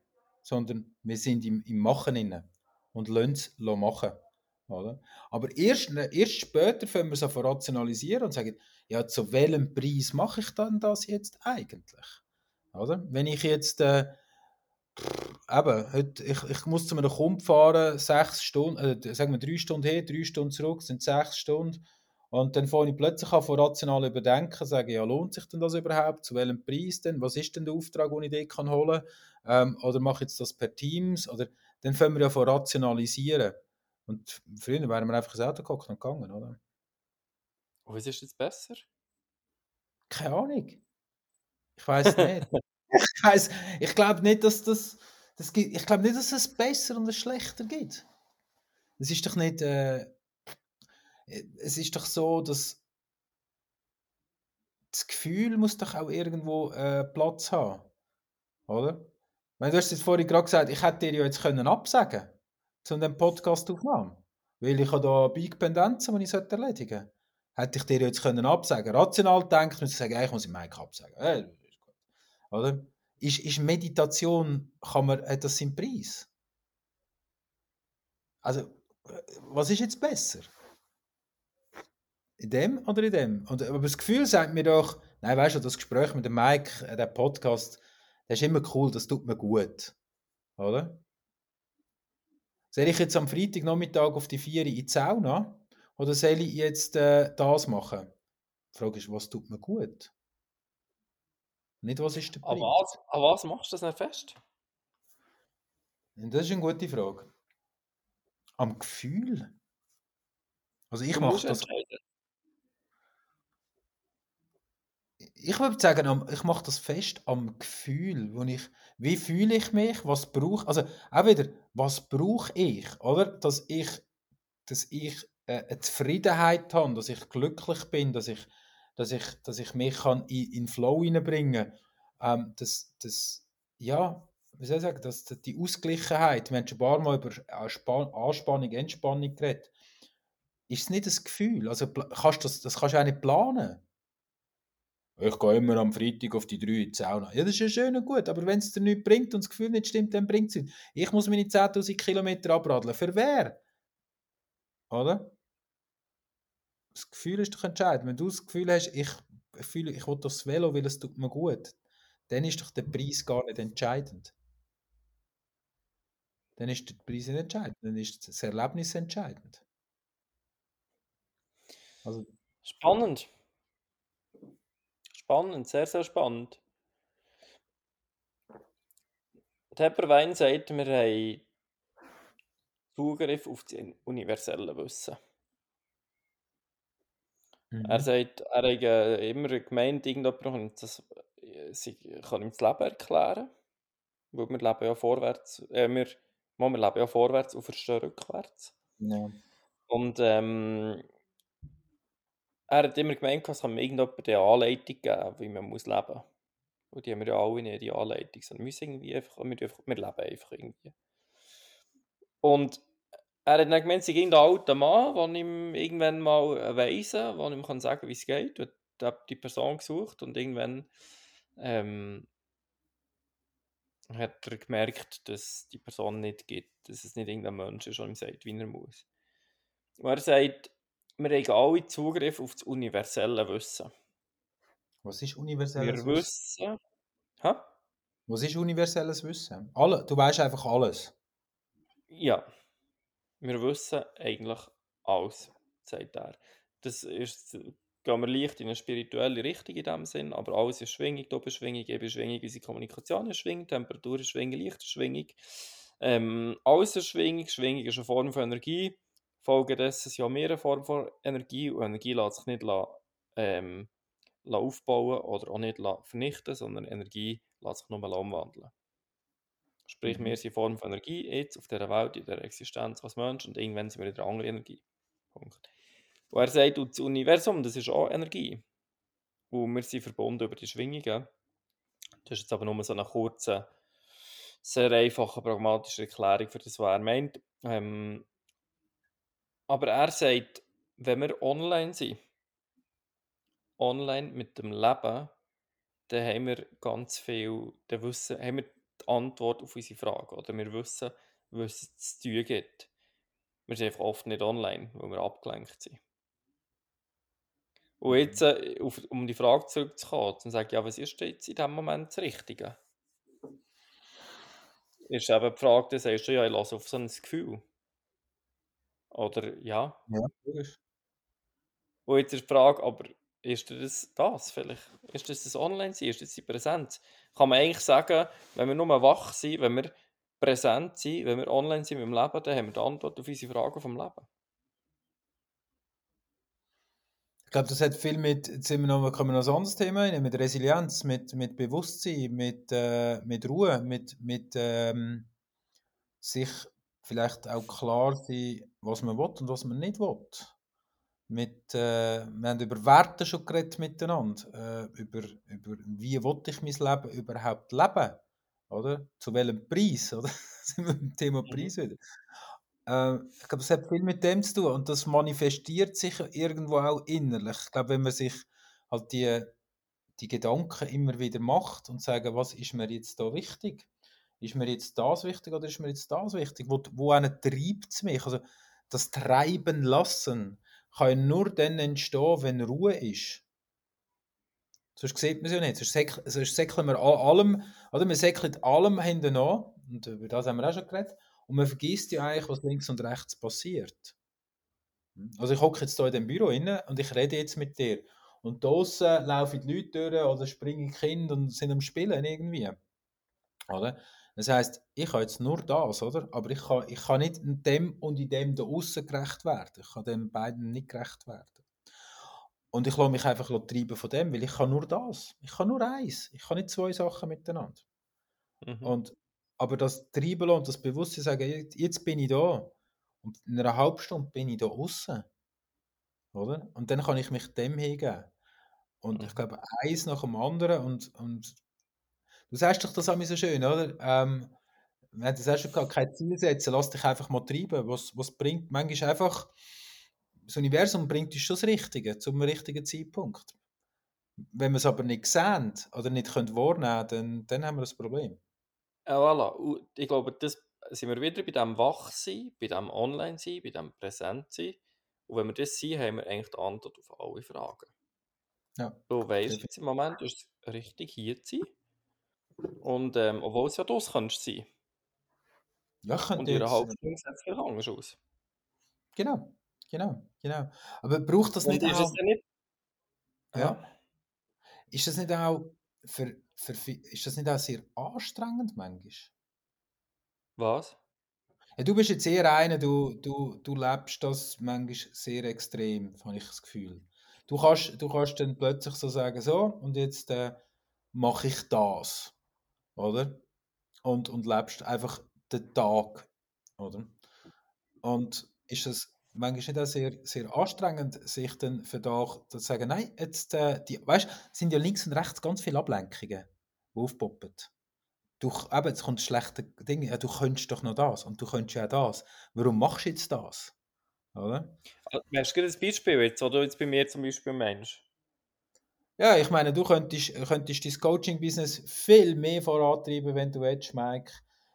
sondern wir sind im, im Machen inne und lassen es machen. Oder? Aber erst, erst später können wir es so rationalisieren und sagen, ja, zu welchem Preis mache ich dann das jetzt eigentlich? Oder? Wenn ich jetzt äh, eben, heute, ich, ich muss zu einem Kunden fahren, sechs Stunden, äh, sagen wir drei Stunden her, drei Stunden zurück, sind sechs Stunden. Und dann fange ich plötzlich an, von rational überdenken, sage, ja, lohnt sich denn das überhaupt? Zu welchem Preis denn? Was ist denn der Auftrag, den ich dort kann holen kann? Ähm, oder mache ich jetzt das per Teams? Oder dann fangen wir ja von rationalisieren. Und früher wären wir einfach ins Auto geguckt und gegangen, oder?
Und was ist jetzt besser?
Keine Ahnung. Ich weiß nicht. ich weiß, ich glaube nicht, dass das, das gibt, ich glaube nicht, dass es besser und schlechter gibt. Es ist doch nicht, äh, es ist doch so, dass das Gefühl muss doch auch irgendwo äh, Platz haben, oder? Weil du hast jetzt vorhin gerade gesagt, ich hätte dir ja jetzt können absagen zu dem Podcast aufnehmen, weil ich habe da Big Pendenzen, die ich erledigen sollte. Hätte ich dir jetzt können absagen. Rational denkt, muss ich sagen, ich muss im Mike absagen. Äh, oder? Ist, ist Meditation, kann man, hat das seinen Preis? Also, was ist jetzt besser? In dem oder in dem? Und, aber das Gefühl sagt mir doch, nein, weißt du, das Gespräch mit dem Mike, äh, der Podcast, der ist immer cool, das tut mir gut. Oder? Soll ich jetzt am Freitagnachmittag auf die Vier in die Sauna? Oder soll ich jetzt äh, das machen? Die Frage ist, was tut mir gut? Nicht, was ist der
Preis? An was, an was machst du das nicht fest?
Das ist eine gute Frage. Am Gefühl? Also ich mache das... Ich würde sagen, ich mache das fest am Gefühl, wo ich, wie fühle ich mich, was brauche, also auch wieder, was brauche ich, oder? Dass ich, dass ich äh, eine Zufriedenheit habe, dass ich glücklich bin, dass ich dass ich, dass ich mich kann in, in Flow hineinbringen kann. Ähm, das, das, ja, wie soll ich sagen, das, die Ausgleichheit, wir haben schon ein paar Mal über Anspannung, Entspannung geredet. Ist es nicht das Gefühl? Also kannst das, das kannst du auch nicht planen. ich gehe immer am Freitag auf die drei in die Sauna. Ja, das ist ja schön und gut, aber wenn es dir nichts bringt und das Gefühl nicht stimmt, dann bringt es nichts. Ich muss meine 10'000 Kilometer abradeln. Für wer? Oder? Das Gefühl ist doch entscheidend. Wenn du das Gefühl hast, ich fühle, ich will das Velo, weil es tut mir gut, dann ist doch der Preis gar nicht entscheidend. Dann ist der Preis nicht entscheidend, dann ist das Erlebnis entscheidend.
Also, spannend. Spannend, sehr, sehr spannend. Tepperwein sagt, wir haben Zugriff auf das universelle Wissen. Mhm. Er sagt, er hat äh, immer gemeint, irgendjemand das, äh, sie kann ihm das Leben erklären. Weil wir leben ja vorwärts, äh, wir, wir leben ja vorwärts und verstehen rückwärts.
Ja.
Und ähm, er hat immer gemeint, es kann irgendjemand eine Anleitung geben, wie man muss leben muss. Und die haben wir ja alle nicht, die Anleitung, sondern wir, irgendwie einfach, wir, wir leben einfach irgendwie. Und er hat dann gemeint, es sei irgendein alter Mann, der ihm irgendwann mal weisen der ihm kann sagen wie es geht. Und hat die Person gesucht und irgendwann ähm, hat er gemerkt, dass die Person nicht gibt, dass es nicht irgendein Mensch ist, der ihm sagt, wie er muss. Und er sagt, wir haben alle Zugriff auf das universelle Wissen.
Was ist universelles
wir Wissen? wissen ha?
Was ist universelles Wissen? Alle, du weißt einfach alles.
Ja. Wir wissen eigentlich alles, sagt er. Das ist, gehen wir leicht in eine spirituelle Richtung in dem Sinn, aber alles ist Schwingung, Doppelschwingung, Ebenschwingung, unsere Kommunikation ist Schwingung, Temperatur ist Schwingung, Licht ist Schwingung. Ähm, alles ist Schwingung, Schwingung ist eine Form von Energie. Folge dessen sind ja mehrere Formen von Energie und Energie lässt sich nicht ähm, aufbauen oder auch nicht vernichten, sondern Energie lässt sich nur umwandeln. Sprich, mhm. wir sind Form von Energie jetzt auf dieser Welt, in der Existenz als Mensch und irgendwann sind wir in einer anderen Energie. Punkt. Und er sagt, das Universum, das ist auch Energie. Und wir sind verbunden über die Schwingungen. Das ist jetzt aber nur so eine kurze, sehr einfache, pragmatische Erklärung für das, was er meint. Ähm, aber er sagt, wenn wir online sind, online mit dem Leben, dann haben wir ganz viel, dann wissen, haben wir die Antwort auf unsere Frage. Oder wir wissen, was es zu tun gibt. Wir sind einfach oft nicht online, weil wir abgelenkt sind. Und jetzt, äh, auf, um die Frage zurückzukommen, dann sage ich, ja, was ist jetzt in diesem Moment das Richtige? Ist eben die Frage, dann sagst du, ja, ich lasse auf so ein Gefühl. Oder ja.
Ja,
Und jetzt ist die Frage, aber ist das das vielleicht? Ist das das Online-Sein? Ist das die Präsenz? Kann man eigentlich sagen, wenn wir nur wach sind, wenn wir präsent sind, wenn wir online sind mit dem Leben, dann haben wir die Antwort auf unsere Fragen vom Leben.
Ich glaube, das hat viel mit, jetzt wir noch, kommen wir noch ein anderes Thema rein, mit Resilienz, mit, mit Bewusstsein, mit, äh, mit Ruhe, mit, mit ähm, sich vielleicht auch klar sein, was man will und was man nicht will mit, äh, wir haben über Werte schon geredet miteinander, äh, über, über wie will ich mein Leben überhaupt leben, oder? Zu welchem Preis, oder? <laughs> sind wir beim Thema mhm. Preis wieder. Äh, ich glaube, es hat viel mit dem zu tun und das manifestiert sich irgendwo auch innerlich. Ich glaube, wenn man sich halt die, die Gedanken immer wieder macht und sagen, was ist mir jetzt da wichtig? Ist mir jetzt das wichtig oder ist mir jetzt das wichtig? Wo, wo treibt es mich? Also das Treiben lassen kann nur dann entstehen, wenn Ruhe ist. Sonst sieht man es ja nicht. Sonst, säck, sonst säckeln wir allem, oder wir säckeln allem hinten an, und über das haben wir auch schon geredet, und man vergisst ja eigentlich, was links und rechts passiert. Also ich hocke jetzt hier in dem Büro inne und ich rede jetzt mit dir. Und draußen laufen die Leute durch oder springen Kinder und sind am Spielen irgendwie. Oder? Das heißt, ich habe jetzt nur das, oder? Aber ich kann, ich kann nicht in dem und in dem da außen gerecht werden. Ich kann den beiden nicht gerecht werden. Und ich lasse mich einfach treiben von dem, weil ich kann nur das. Ich kann nur eins. Ich kann nicht zwei Sachen miteinander. Mhm. Und, aber das Treiben und das Bewusstsein sagen, jetzt bin ich da. Und in einer halben Stunde bin ich da außen. Oder? Und dann kann ich mich dem hingeben. Und mhm. ich glaube, eins nach dem anderen und, und Du sagst doch das auch so schön, oder? Ähm, wir haben das auch schon gehabt, kein Ziel setzen, lass dich einfach mal treiben. Was, was bringt, manchmal einfach, das Universum bringt uns schon das Richtige, zum richtigen Zeitpunkt. Wenn wir es aber nicht sehen oder nicht können wahrnehmen können, dann, dann haben wir das Problem.
Ja, voilà. Ich glaube, das sind wir wieder bei dem Wachsein, bei dem Online-Sein, bei dem Präsent-Sein. Und wenn wir das sind, haben wir eigentlich die Antwort auf alle Fragen.
Ja.
Du weißt jetzt im Moment, ist es richtig hier zu sein. Und ähm, obwohl es ja das kannst sein.
Ja,
Und
könnte
in einer
jetzt...
halben Stunde sieht es vielleicht anders aus.
Genau, genau, genau. Aber braucht das
Und
nicht
ist
auch...
es dann nicht...
Ja. Ist das nicht auch für, für, ist das nicht auch sehr anstrengend manchmal?
Was?
Ja, du bist jetzt eher einer, du, du, du lebst das manchmal sehr extrem, habe ich das Gefühl. Du kannst, du kannst dann plötzlich so sagen, so, und jetzt äh, mache ich das, oder? Und, und lebst einfach den Tag, oder? Und ist das manchmal nicht auch sehr, sehr anstrengend, sich dann für da zu sagen, nein, jetzt, äh, die, weißt, es sind ja links und rechts ganz viele Ablenkungen, die aufpoppen. Du, eben, jetzt kommt schlechte Ding, ja, du könntest doch noch das und du könntest ja das. Warum machst du jetzt das? Oder?
Also, Hast du ein Beispiel jetzt, oder jetzt bei mir zum Beispiel meinst?
Ja, ich meine, du könntest, könntest dein Coaching-Business viel mehr vorantreiben, wenn du willst, Mike.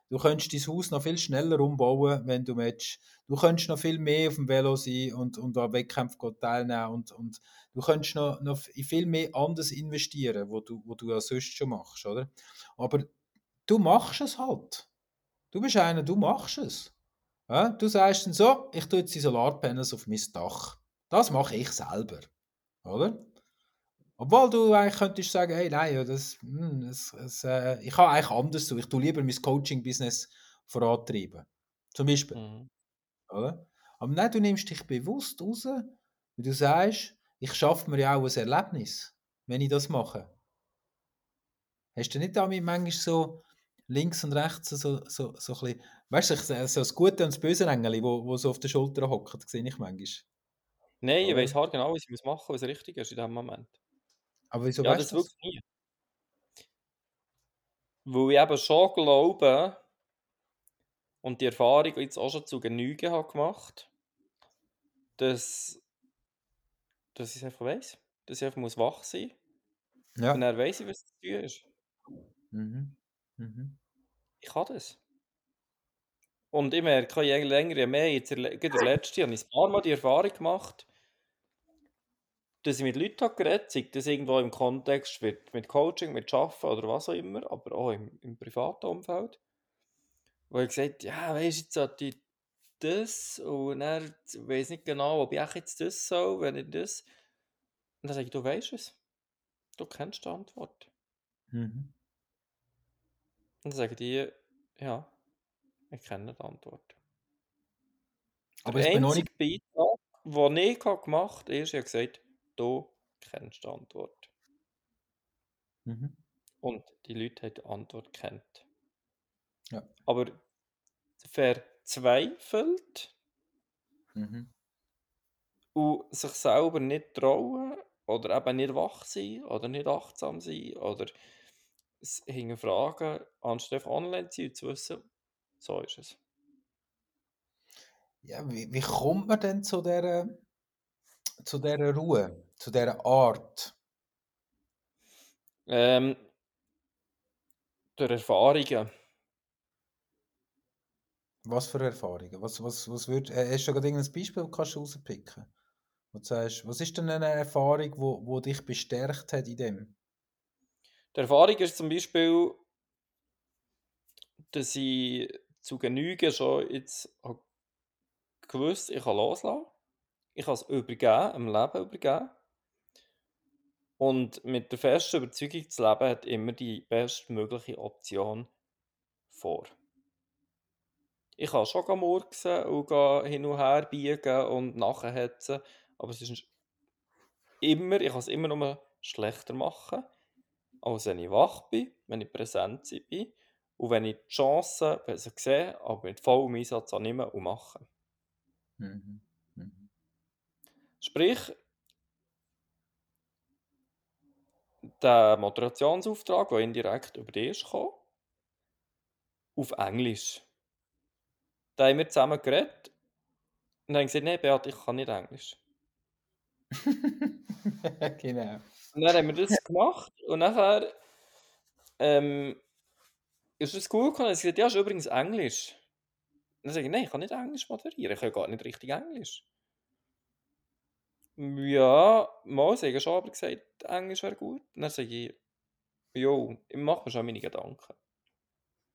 Du könntest dein Haus noch viel schneller umbauen, wenn du willst. Du könntest noch viel mehr auf dem Velo sein und, und an Wettkämpfen teilnehmen und, und du könntest noch, noch viel mehr anders investieren, wo du, wo du ja sonst schon machst, oder? Aber du machst es halt. Du bist einer, du machst es. Ja? Du sagst dann so, ich tue jetzt die Solarpanels auf mein Dach. Das mache ich selber, oder? Obwohl du eigentlich könntest sagen, hey, nein, ja, das, hm, das, das, äh, ich habe eigentlich anders so. Ich tue lieber mein Coaching-Business vorantreiben. Zum Beispiel.
Mhm.
Oder? Aber nein, du nimmst dich bewusst raus, weil du sagst, ich schaffe mir ja auch ein Erlebnis, wenn ich das mache. Hast du nicht damit manchmal so links und rechts so, so, so ein bisschen, weißt du, so das Gute und das Böse Engel, wo, wo so auf der Schulter hockt, sehe ich manchmal.
Nein, ich weiß halt genau, was ich machen muss, was richtig ist in diesem Moment.
Aber wieso
ja,
weißt
das
du das?
wirklich nie. Weil ich eben schon glaube und die Erfahrung jetzt auch schon zu Genüge habe gemacht, dass, dass ich es einfach weiss. Dass ich einfach muss wach sein muss.
Ja.
Und dann weiss ich, was zu tun ist.
Mhm. Mhm.
Ich kann das. Und ich merke, je länger, je mehr, jetzt der, der letzte, habe ich ein paar Mal die Erfahrung gemacht, dass ich mit Leuten habe geredet sei das irgendwo im Kontext mit, mit Coaching, mit Arbeiten oder was auch immer, aber auch im, im privaten Umfeld, wo ich gesagt ja, weisst du, jetzt sollte ich das und dann weiss nicht genau, ob ich auch jetzt das soll, wenn ich das. Und dann sage ich, du weißt es. Du kennst die Antwort.
Mhm.
Und dann sagen die, ja, ich kenne die Antwort.
Aber
Der
ich bin noch
einzige Beitrag, den ich gemacht habe, ist, ich habe gesagt, du kennst die Antwort.
Mhm.
Und die Leute haben die Antwort kennt.
Ja.
Aber verzweifelt
Mhm.
und sich selber nicht trauen oder eben nicht wach sein oder nicht achtsam sein oder es hinterfragen, anstatt online zu sein zu wissen, so ist es.
Ja, wie, wie kommt man denn zu dieser, zu dieser Ruhe, zu dieser Art?
Ähm, durch Erfahrungen.
Was für Erfahrungen? Was, was, was würd, äh, hast du gerade irgendein Beispiel, das kannst du rauspicken? Wo du sagst, was ist denn eine Erfahrung, die wo, wo dich bestärkt hat in dem?
Die Erfahrung ist zum Beispiel, dass ich zu Genüge schon jetzt gewusst, ich kann loslassen. Ich kann es übergeben, im Leben übergeben. Und mit der festen Überzeugung, das Leben hat immer die bestmögliche Option vor. Ich kann schon murksen und hin und her biegen und nachhetzen, aber es ist immer, ich kann es immer nur schlechter machen, als wenn ich wach bin, wenn ich präsent bin und wenn ich die Chancen besser sehe, aber mit vollem Einsatz annehme und mache.
Mhm. Mhm.
Sprich, der Moderationsauftrag, der indirekt über dich ist gekommen, auf Englisch. Da haben wir zusammen geredet und haben gesagt, nein, Beat, ich kann nicht Englisch. <laughs>
genau.
Und dann haben wir das gemacht und nachher ähm, ist es cool gekommen. Sie gesagt, ja, ist übrigens Englisch. Und dann sage ich, nein, ich kann nicht Englisch moderieren, ich kann gar nicht richtig Englisch. Ja, mal, sie haben schon aber gesagt, Englisch wäre gut. Und dann sage ich, jo, ich mache mir schon meine Gedanken.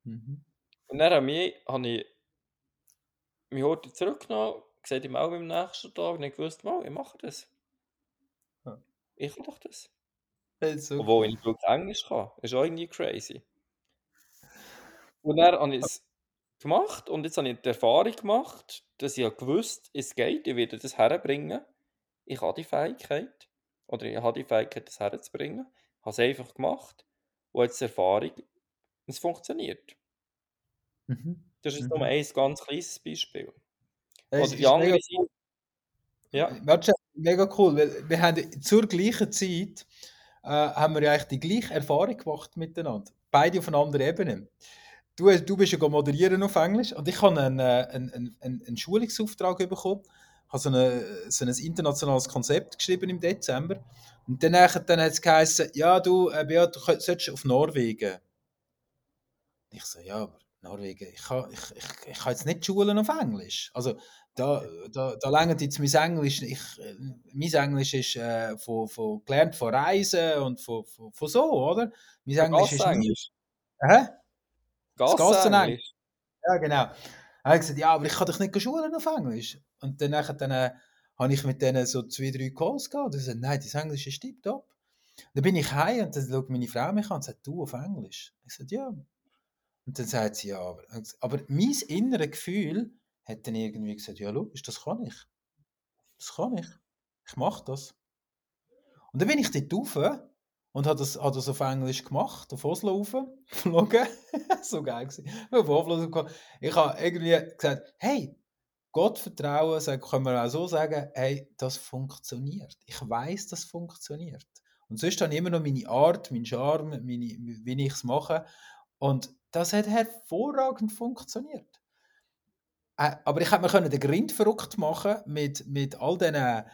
Mhm.
Und dann habe ich, habe ich mich heute zurückgenommen, gesagt, ich melde mich am nächsten Tag und ich wusste, mal, ich mache das.
Ja.
Ich doch das.
Das so
Obwohl ich nicht wirklich Englisch kann. Ist auch irgendwie crazy. Und dann habe ich es gemacht und jetzt habe ich die Erfahrung gemacht, dass ich ja gewusst, es geht, ich werde das herbringen. Ich habe die Fähigkeit. Oder ich habe die Fähigkeit, das herzubringen. Habe es einfach gemacht. Und jetzt die Erfahrung, es funktioniert.
Mhm.
Das ist
Mhm.
nur ein ganz kleines Beispiel.
Es
Oder die andere Seite. Ja,
Warte, mega cool, weil wir haben zur gleichen Zeit äh, haben wir ja eigentlich die gleiche Erfahrung gemacht miteinander. Beide auf einer anderen Ebene. Du, du bist ja moderieren auf Englisch und ich habe einen, äh, einen, einen, einen, einen Schulungsauftrag bekommen. Habe so, eine, so ein internationales Konzept geschrieben im Dezember. Und dann, dann hat es geheißen, ja du, äh, Beat, du solltest auf Norwegen. Ich so, ja, aber Norwegen, ich kann, ich, ich, ich kann jetzt nicht schulen auf Englisch. Also da, da, da langt jetzt mein Englisch, ich, äh, mein Englisch ist äh, von, von, gelernt von Reisen und von, von, von so, oder? Mein Englisch ist.
Gassenglisch.
Hä? Gassenenglisch. Ja, genau. Habe ich gesagt, ja, aber ich kann doch nicht schulen auf Englisch. Und dann, dann äh, habe ich mit denen so zwei, drei Calls gehabt und sie nein, das Englisch ist tipptopp. Dann bin ich heim und dann schaut meine Frau mich an und sagt, du auf Englisch? Ich sage, ja. Und dann sagt sie, ja, aber, aber mein inneres Gefühl hat dann irgendwie gesagt, ja, logisch, das kann ich. Das kann ich. Ich mache das. Und dann bin ich dort rauf und habe das, habe das auf Englisch gemacht, auf Oslo rauf, <laughs> geflogen. <laughs> so geil gewesen. Ich habe irgendwie gesagt, hey, Gott vertrauen, sagen, können wir auch so sagen, hey, das funktioniert. Ich weiß, das funktioniert. Und sonst habe ich immer noch meine Art, meinen Charme, meine, wie ich es mache. Und das hat hervorragend funktioniert. Äh, aber ich hätte mir den Grind verrückt machen mit, mit all diesen,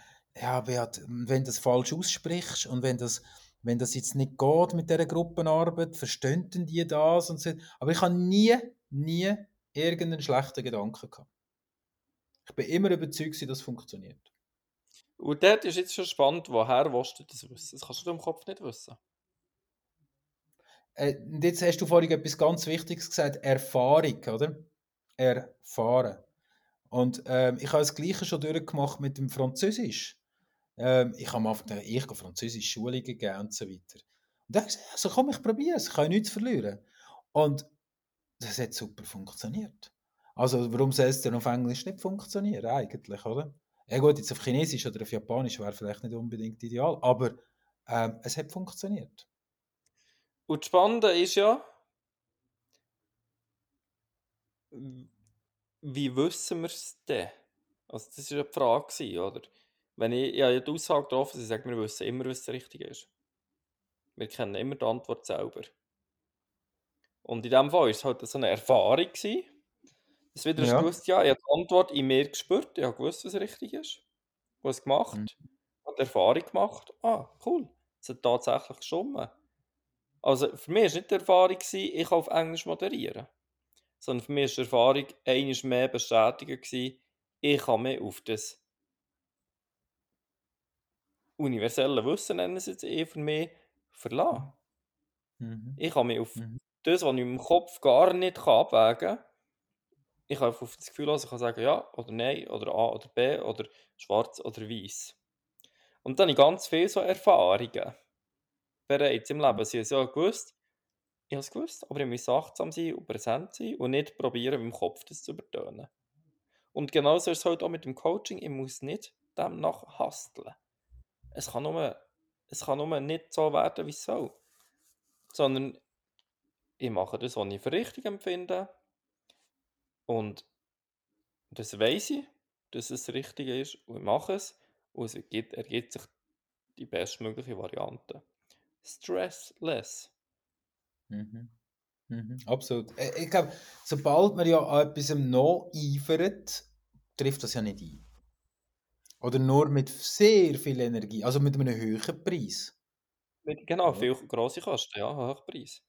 ja, Beat, wenn du das falsch aussprichst und wenn das, wenn das jetzt nicht geht mit dieser Gruppenarbeit, verstehen die das und so. Aber ich habe nie, nie irgendeinen schlechten Gedanken gehabt. Ich bin immer überzeugt, dass es funktioniert.
Und dort ist jetzt schon spannend, woher willst du das wissen? Das kannst du im Kopf nicht wissen.
Äh, jetzt hast du vorhin etwas ganz Wichtiges gesagt, Erfahrung, oder? Erfahren. Und ähm, ich habe das Gleiche schon durchgemacht mit dem Französisch. Ähm, ich habe am Anfang ich gehe Französisch Schulungen gegeben und so weiter. Und dann habe ich gesagt, also komm, ich probiere es, ich kann nichts verlieren. Und das hat super funktioniert. Also warum soll es denn auf Englisch nicht funktionieren eigentlich, oder? Ja gut, jetzt auf Chinesisch oder auf Japanisch wäre vielleicht nicht unbedingt ideal, aber ähm, es hat funktioniert.
Und das Spannende ist ja, wie wissen wir es denn? Also das ja die Frage, oder? Wenn ich, habe die Aussage getroffen, sie sagen, wir wissen immer, was das Richtige ist. Wir kennen immer die Antwort selber. Und in diesem Fall war es halt so eine Erfahrung, gewesen, dass wieder ja. gewusst, ja, ich habe die Antwort in mir gespürt, ich habe gewusst, was richtig ist. Ich habe es gemacht, mhm. habe die Erfahrung gemacht, ah, cool, es hat tatsächlich gestimmt. Also für mich war nicht die Erfahrung, ich kann auf Englisch moderieren. Sondern für mich war die Erfahrung eines mehr bestätigen, ich kann mich auf das universelle Wissen, nennen es jetzt eh für mich, verlassen. Mhm. Ich kann mich auf mhm. das, was ich im Kopf gar nicht abwägen kann, ich habe auf das Gefühl, also ich kann sagen ja oder nein oder A oder B oder schwarz oder weiß. Und dann habe ich ganz viele so Erfahrungen bereits im Leben. Sie haben es ja gewusst, ich habe es gewusst, aber ich muss achtsam sein und präsent sein und nicht probieren, mit dem Kopf das zu übertönen. Und genauso ist es halt auch mit dem Coaching, ich muss nicht demnach hasteln. Es kann nur, es kann nur nicht so werden, wie es soll. Sondern ich mache das, was ich für richtig empfinde. Und das weiß ich, dass es das Richtige ist. Und ich mache es. Und es ergibt, ergibt sich die bestmögliche Variante. Stressless.
Mhm. Mhm. Absolut. Ich glaube, sobald man ja an etwas nacheifert, trifft das ja nicht ein. Oder nur mit sehr viel Energie, also mit einem höheren Preis.
Genau, viel grosse Kosten, ja, hoher Preis.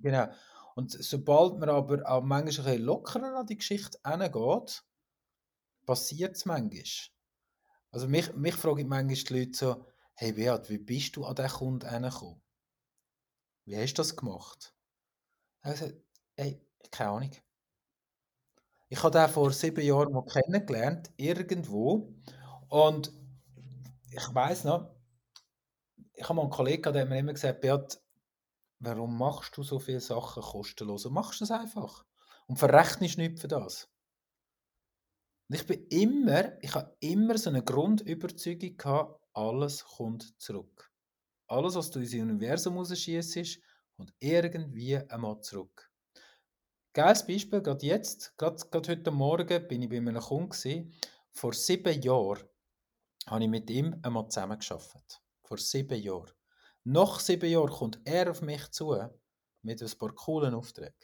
Genau. Und sobald man aber auch manchmal ein bisschen lockerer an die Geschichte hingeht, passiert es manchmal. Also mich, mich fragen manchmal die Leute so, hey Beat, wie bist du an diesen Kunden hergekommen? Wie hast du das gemacht? Also, hey, keine Ahnung. Ich habe den vor sieben Jahren mal kennengelernt, irgendwo. Und ich weiß noch, ich habe mal einen Kollegen, der hat mir immer gesagt, Beat, warum machst du so viele Sachen kostenlos? Und machst das einfach. Und verrechnest nicht für das. Und ich bin immer, ich habe immer so eine Grundüberzeugung gehabt, alles kommt zurück. Alles, was du ins Universum rausschießt, kommt irgendwie einmal zurück. Geiles Beispiel, gerade jetzt, gerade, gerade heute Morgen bin ich bei einem Kunden. Vor sieben Jahren habe ich mit ihm einmal zusammengearbeitet. Vor sieben Jahren. Nach sieben Jahren kommt er auf mich zu mit ein paar coolen Aufträgen.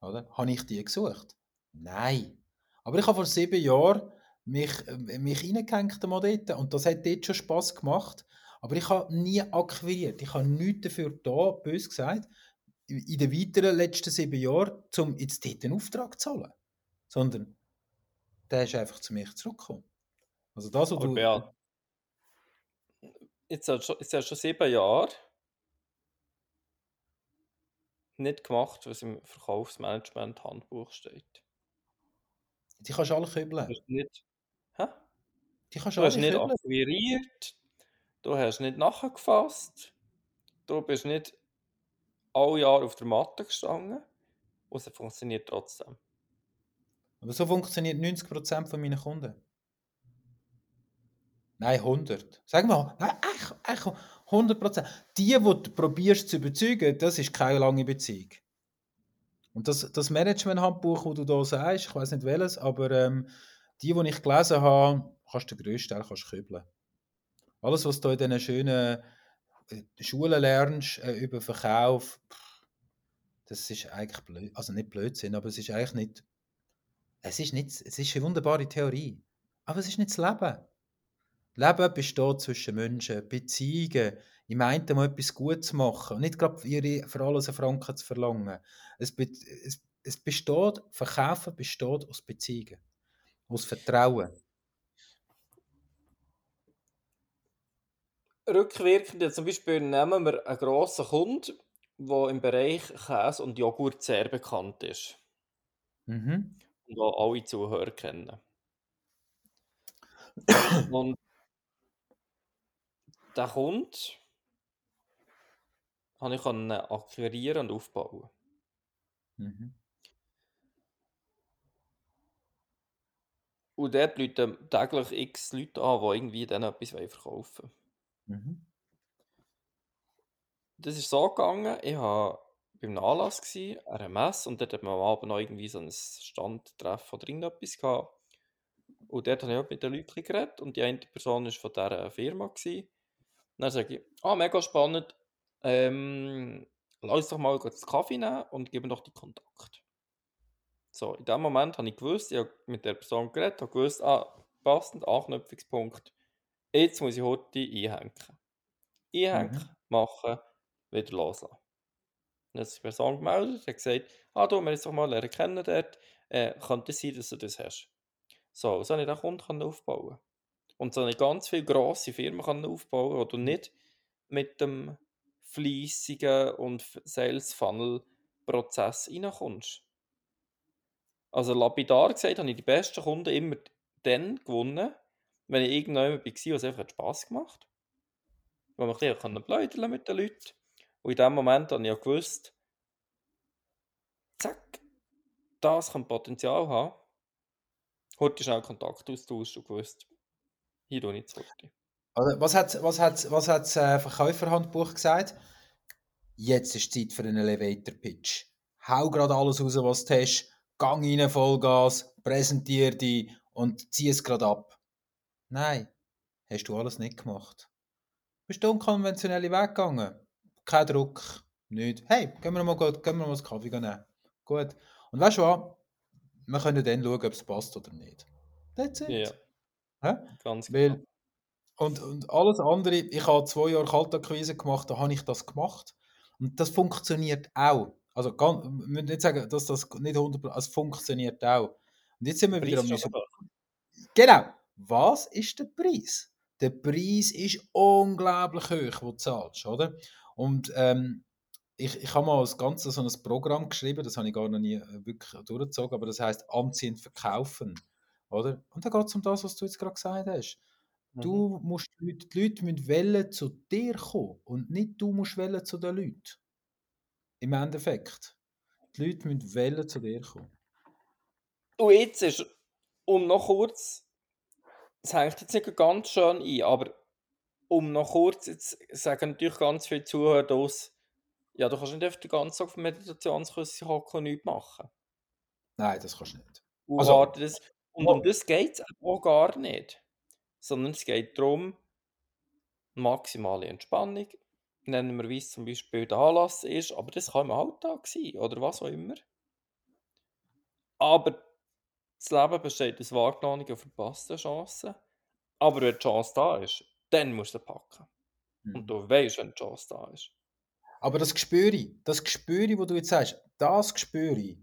Oder? Habe ich die gesucht? Nein. Aber ich habe vor sieben Jahren mich, äh, mich reingehängt am dort und das hat dort schon Spass gemacht. Aber ich habe nie akquiriert. Ich habe nichts dafür da, bös gesagt, in den weiteren letzten sieben Jahren, um jetzt dort einen Auftrag zu zahlen. Sondern der ist einfach zu mir zurückgekommen. Also das, was du...
Beat, jetzt hast du schon, jetzt hast du schon sieben Jahre nicht gemacht, was im Verkaufsmanagement-Handbuch steht.
Die kannst du alle
Du
kübeln.
hast nicht, hä?
Die kannst
Du
du
hast nicht
kübeln.
akquiriert, du hast nicht nachgefasst, du bist nicht alle Jahre auf der Matte gestanden und es funktioniert trotzdem.
Aber so funktioniert 90% von meinen Kunden. Nein, 100. Sag mal, nein, echt, echt 100%. Die, die du probierst zu überzeugen, das ist keine lange Beziehung. Und das, das Management-Handbuch, das du da sagst, ich weiß nicht welches, aber ähm, die, die ich gelesen habe, kannst du den grössten Teil kübeln. Alles, was du in diesen schönen äh, Schulen lernst äh, über Verkauf, das ist eigentlich blöd. Also nicht Blödsinn, aber es ist eigentlich nicht. Es ist, nicht, es ist eine wunderbare Theorie. Aber es ist nicht das Leben. Leben besteht zwischen Menschen, Beziehungen, im einen mal etwas gut zu machen und nicht gerade für, ihre, für alles einen Franken zu verlangen. Es, be, es, es besteht, Verkaufen besteht aus Beziehungen, aus Vertrauen.
Rückwirkend, zum Beispiel nehmen wir einen grossen Kunden, der im Bereich Käse und Joghurt sehr bekannt ist
Mhm.
und auch alle Zuhörer kennen. <coughs> und der Kunde habe ich akquirieren und aufbauen.
Mhm.
Und dort rufen täglich x Leute an, die irgendwie dann etwas verkaufen wollen.
Mhm.
Das ist so gegangen, ich war beim Anlass, gewesen, Messe, und dort hat man am Abend noch irgendwie so ein Standtreffen oder irgendetwas gehabt. Und dort habe ich auch mit den Leuten geredet und die eine Person war von dieser Firma. Gewesen. Dann sage ich, ah, mega spannend, ähm, lass uns doch mal einen Kaffee nehmen und mir doch die Kontakt. So, in dem Moment habe ich gewusst, ich habe mit der Person geredet, habe gewusst, ah, passend, Anknüpfungspunkt, jetzt muss ich heute einhängen. Einhängen,
Mhm.
machen, wieder loslassen. Dann hat sich die Person gemeldet, hat gesagt, ah, du, wir jetzt doch mal lernen kennen dort, äh, könnte es sein, dass du das hast. So, so habe ich den Kunden aufbauen Und so eine ganz viele grosse Firmen aufbauen wo du nicht mit dem fleissigen und Sales Funnel Prozess reinkommst. Also lapidar gesagt, habe ich die besten Kunden immer dann gewonnen, wenn ich irgendjemand war, was einfach Spass gemacht hat. Wo man ein bisschen plaudern mit den Leuten. Und in dem Moment habe ich auch gewusst, zack, das kann Potenzial haben. Heute schnell Kontakt austauscht und gewusst, hier tue ich jetzt
Also, was hat was hat, was hat das äh, Verkäuferhandbuch gesagt? Jetzt ist Zeit für einen Elevator-Pitch. Hau gerade alles raus, was du hast. Gang rein, Vollgas, präsentier dich und zieh es gerade ab. Nein, hast du alles nicht gemacht. Bist du unkonventionelle Weg gegangen? Kein Druck, nicht. Hey, gehen wir mal, gehen wir mal einen Kaffee nehmen. Gut. Und weißt du was? Wir können dann schauen, ob es passt oder nicht. That's it.
Ja,
Hä?
ganz
Weil,
genau.
Und, und alles andere, ich habe zwei Jahre Kaltakquise gemacht, da habe ich das gemacht. Und das funktioniert auch. Also, ganz, ich will nicht sagen, dass das nicht 100%, es funktioniert auch. Und jetzt sind wir wieder am müssen. Genau. Was ist der Preis? Der Preis ist unglaublich hoch, wo du zahlst, oder? Und ähm, ich, ich habe mal als Ganzes so ein Programm geschrieben, das habe ich gar noch nie äh, wirklich durchgezogen, aber das heißt Anziehen, Verkaufen, oder? Und da geht es um das, was du jetzt gerade gesagt hast.
Mhm.
Du musst die Leute, die Leute müssen wollen zu dir kommen und nicht du musst wollen zu den Leuten. Im Endeffekt. Die Leute müssen wollen zu dir kommen.
Und jetzt ist, um noch kurz, es hängt jetzt nicht ganz schön ein, aber um noch kurz, jetzt sagen natürlich ganz viele Zuhörer aus, ja, du kannst nicht einfach den ganzen Tag auf Meditationskurs hocken und nichts machen.
Nein, das kannst du nicht.
Und,
Also-
das, und um das geht es auch gar nicht. Sondern es geht darum, maximale Entspannung, nennen wir, wie es zum Beispiel der Anlass ist, aber das kann im Alltag sein oder was auch immer. Aber das Leben besteht aus wahrgenommenen und verpassten Chancen. Aber wenn die Chance da ist, dann musst du packen.
Mhm.
Und du weißt, wenn die Chance da ist.
Aber das Gespüre, das Gespüre, wo du jetzt sagst, das Gespüre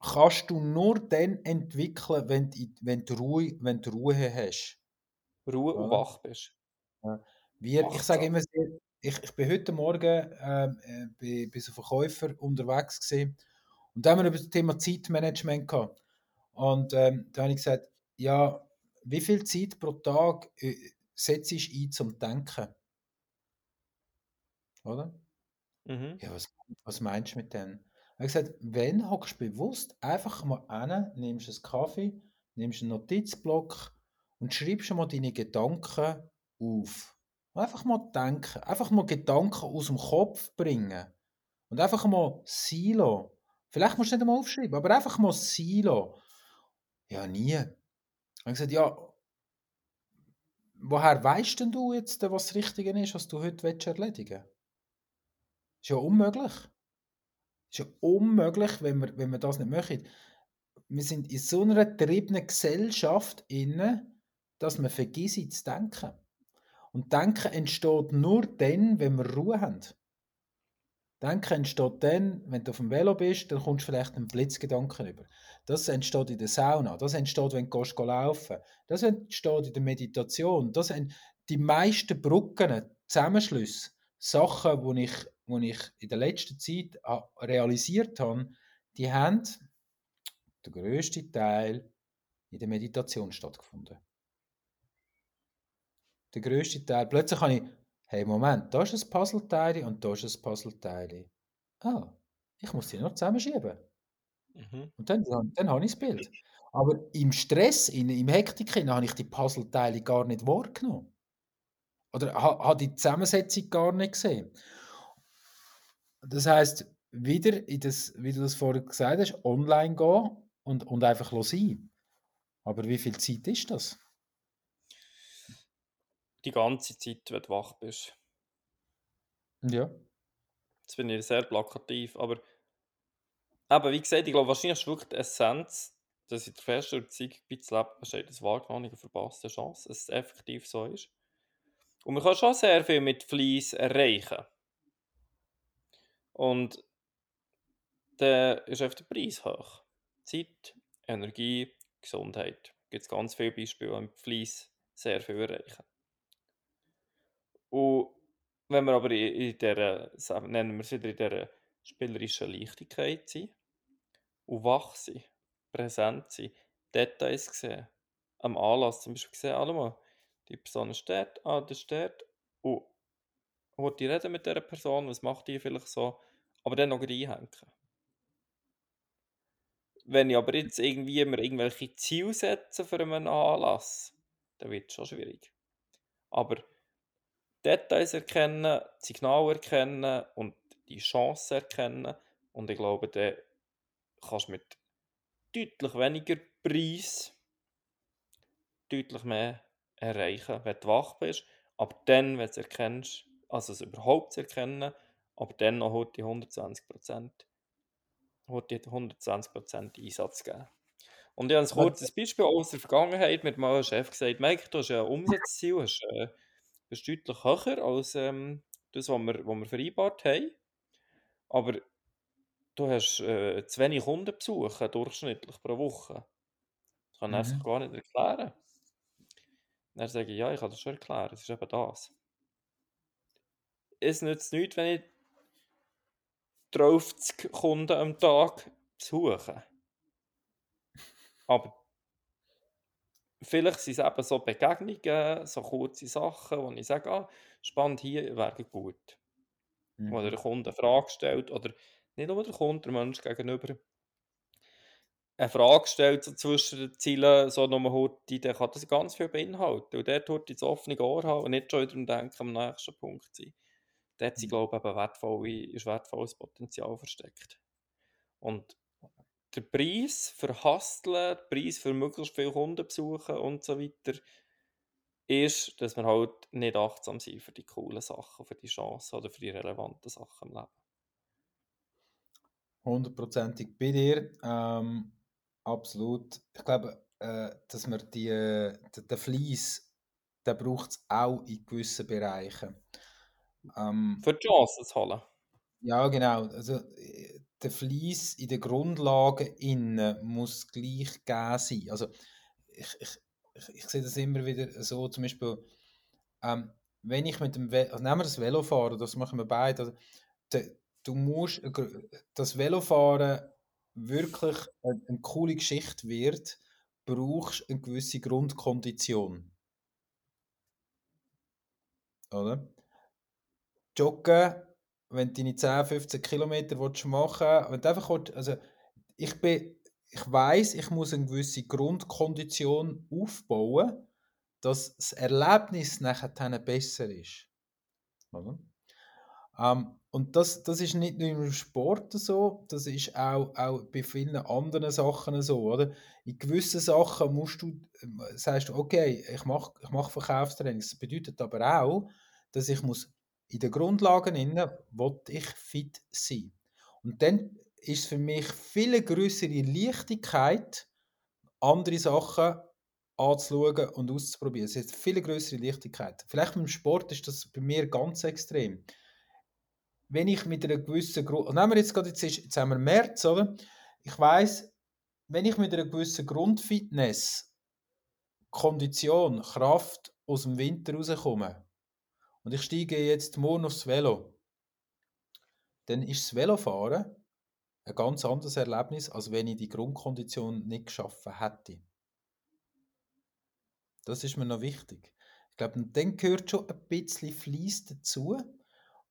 kannst du nur dann entwickeln, wenn du, wenn du, Ruhe, wenn du Ruhe hast.
Ruhe und
Ja.
wach bist.
Wir, ich sage immer, ich, ich bin heute Morgen ähm, äh, bei, bei so Verkäufer unterwegs gewesen, und da haben wir über das Thema Zeitmanagement gehabt. Und ähm, da habe ich gesagt, ja, wie viel Zeit pro Tag äh, setzt du ein zum Denken? Oder?
Mhm.
Ja, was, was meinst du mit dem? Er hat gesagt, wenn hockst du bewusst einfach mal an, nimmst einen Kaffee, nimmst einen Notizblock und schreibst mal deine Gedanken auf. Und einfach mal denken, einfach mal Gedanken aus dem Kopf bringen. Und einfach mal Silo. Vielleicht musst du nicht einmal aufschreiben, aber einfach mal Silo. Ja, nie. Er hat gesagt, ja, woher weißt denn du jetzt, was das Richtige ist, was du heute erledigen willst? Ist ja unmöglich. Ist ja unmöglich, wenn wir, wenn wir das nicht machen. Wir sind in so einer getriebenen Gesellschaft inne, dass wir vergessen zu denken. Und Denken entsteht nur dann, wenn wir Ruhe haben. Denken entsteht dann, wenn du auf dem Velo bist, dann kommst du vielleicht einen Blitzgedanken über. Das entsteht in der Sauna, das entsteht, wenn du gehst laufen das entsteht in der Meditation. Das sind die meisten Brücken, Zusammenschlüsse, Sachen, die ich, wo ich in der letzten Zeit realisiert habe, die haben der grösste Teil in der Meditation stattgefunden. Der grösste Teil. Plötzlich habe ich, hey, Moment, da ist ein Puzzleteil und da ist ein Puzzleteil. Ah, ich muss die nur zusammenschieben.
Mhm.
Und dann, dann, dann habe ich das Bild. Aber im Stress, in, im Hektik, habe ich die Puzzleteile gar nicht wahrgenommen. Oder ha- habe die Zusammensetzung gar nicht gesehen. Das heißt wieder, in das, wie du das vorher gesagt hast, online gehen und, und einfach sein. Aber wie viel Zeit ist das?
Die ganze Zeit, wenn du wach bist.
Ja.
Jetzt bin ich sehr plakativ, aber eben, wie gesagt, ich glaube, wahrscheinlich ist wirklich die Essenz, dass ich der festen Überzeugung bin, das Leben besteht aus wahrgenommenen und verpassten Chancen, dass es effektiv so ist. Und man kann schon sehr viel mit Fleiss erreichen. Und dann ist einfach der Preis hoch. Zeit, Energie, Gesundheit. Gibt es ganz viele Beispiele, mit Fleiss sehr viel erreichen. Und wenn wir aber in, dieser, nennen wir es wieder in dieser spielerischen Leichtigkeit sind und wach sind, präsent sind, Details sehen, am Anlass zum Beispiel sehen, alle mal, die Person dort, ah, ist dort, und wollte ich reden mit dieser Person, was macht die vielleicht so, aber dann noch gleich einhängen. Wenn ich aber jetzt irgendwie mir irgendwelche Ziele setze für einen Anlass, dann wird es schon schwierig. Aber Details erkennen, Signale erkennen und die Chancen erkennen. Und ich glaube, dann kannst du mit deutlich weniger Preis deutlich mehr erreichen, wenn du wach bist. Aber dann, wenn du es erkennst, also es überhaupt zu erkennen, aber dann noch heute 120%, heute 120% Einsatz geben. Und ich habe ein kurzes Beispiel aus der Vergangenheit mit meinem Chef gesagt, Mike, du hast ein Umsatzziel, hast, äh, bist deutlich höher als ähm, das, was wir, was wir vereinbart haben. Aber du hast äh, zu wenig Kundenbesuche durchschnittlich pro Woche. Das kann er sich
Mhm.
gar nicht erklären. Dann sage ich, ja, ich kann das schon erklären, es ist eben das. Es nützt nichts, wenn ich 30 Kunden am Tag besuche. Aber vielleicht sind es eben so Begegnungen, so kurze Sachen, wo ich sage, ah, spannend hier wäre gut. Wo der
Mhm.
Kunde eine Frage stellt oder nicht nur der Kunde, der Mensch gegenüber eine Frage stellt so zwischen den Zielen, so nur heute, dann kann das ganz viel beinhalten. Und dort heute das offene Ohr haben und nicht schon wieder am Denken am nächsten Punkt sein. Dort sind,
Mhm.
glaube ich, eben wertvolle, ist wertvolles Potenzial versteckt. Und der Preis für Husteln, der Preis für möglichst viele Kunden besuchen und so weiter, ist, dass wir halt nicht achtsam sind für die coolen Sachen, für die Chancen oder für die relevanten Sachen im Leben.
Hundertprozentig bei dir. Ähm, absolut. Ich glaube, äh, dass man die, äh, den, Fleiss, den braucht es auch in gewissen Bereichen. Ähm,
Für zu holen.
ja, genau. Also, äh, der Fleiss in den Grundlagen innen muss gleich gegeben sein. Also, ich, ich, ich, ich sehe das immer wieder so, zum Beispiel, ähm, wenn ich mit dem Velo, also nehmen wir das Velofahren, das machen wir beide, also, de, du musst, äh, das Velofahren wirklich eine, eine coole Geschichte wird, brauchst du eine gewisse Grundkondition. Oder? Joggen, wenn du deine 10, 15 Kilometer machen willst, wenn du einfach willst, also ich bin, ich weiß, ich muss eine gewisse Grundkondition aufbauen, dass das Erlebnis nachher besser ist. Oder? Ähm, und das, das ist nicht nur im Sport so, das ist auch, auch bei vielen anderen Sachen so, oder? In gewissen Sachen musst du, ähm, sagst du, okay, ich mache ich mach Verkaufstrainings. Das bedeutet aber auch, dass ich muss in den Grundlagen innen, will ich fit sein. Und dann ist es für mich viel größere Leichtigkeit, andere Sachen anzuschauen und auszuprobieren. Es hat viel größere Leichtigkeit. Vielleicht beim Sport ist das bei mir ganz extrem wenn ich mit einer gewissen Grund, nehmen wir jetzt gerade jetzt, ist, jetzt haben wir März, oder? Ich weiß, wenn ich mit einer gewissen Grundfitness, Kondition, Kraft aus dem Winter rauskomme und ich steige jetzt morgen aufs Velo, dann ist das Velofahren ein ganz anderes Erlebnis, als wenn ich die Grundkondition nicht geschaffen hätte. Das ist mir noch wichtig. Ich glaube, dann gehört schon ein bisschen Fleiss dazu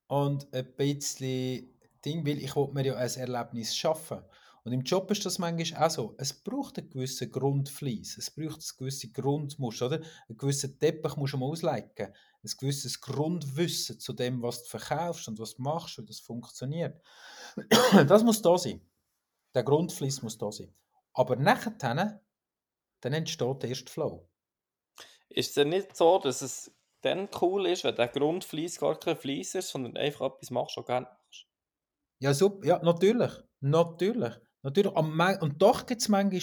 und ein bisschen Ding, weil ich will mir ja ein Erlebnis schaffen. Und im Job ist das manchmal auch so. Es braucht einen gewissen Grundfleiss, es braucht ein gewisses Grundmuster, oder? Einen gewissen Teppich musst du mal auslegen, ein gewisses Grundwissen zu dem, was du verkaufst und was du machst, wie das funktioniert. <clears throat> Das muss da sein. Der Grundfleiss muss da sein. Aber nachher dann, dann entsteht der erste Flow.
Ist es denn nicht so, dass es dann cool ist, wenn der Grundfleiss gar kein Fleiss ist, sondern einfach etwas machst, was du gerne machst?
Ja, super. Ja, natürlich. Natürlich. Natürlich. Und doch gibt es manchmal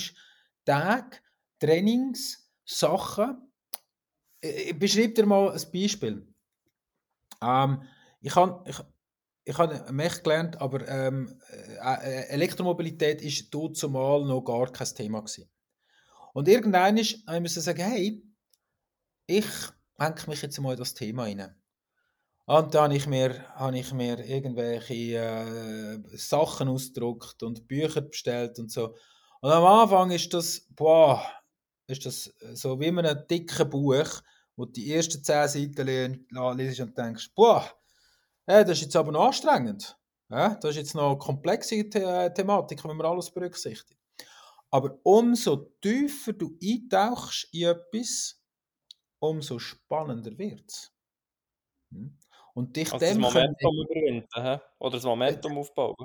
Tage, Trainings, Sachen. Ich beschreibe dir mal ein Beispiel. Ähm, ich habe ich, ich hab Mech gelernt, aber ähm, äh, Elektromobilität ist dort zumal noch gar kein Thema gewesen. Und irgendwann ist, ich musste sagen, hey, ich hänge mich jetzt mal in das Thema rein. Und dann habe ich mir, habe ich mir irgendwelche äh, Sachen ausgedruckt und Bücher bestellt und so. Und am Anfang ist das, boah, ist das so wie in einem dicken Buch, wo du die ersten zehn Seiten liest und denkst, boah, ja, das ist jetzt aber noch anstrengend. Ja, das ist jetzt noch eine komplexe The Thematik, wenn man alles berücksichtigt. Aber umso tiefer du eintauchst in etwas, umso spannender wird es. Und dich
Also das
dem können,
Momentum überwinden, oder das Momentum aufbauen.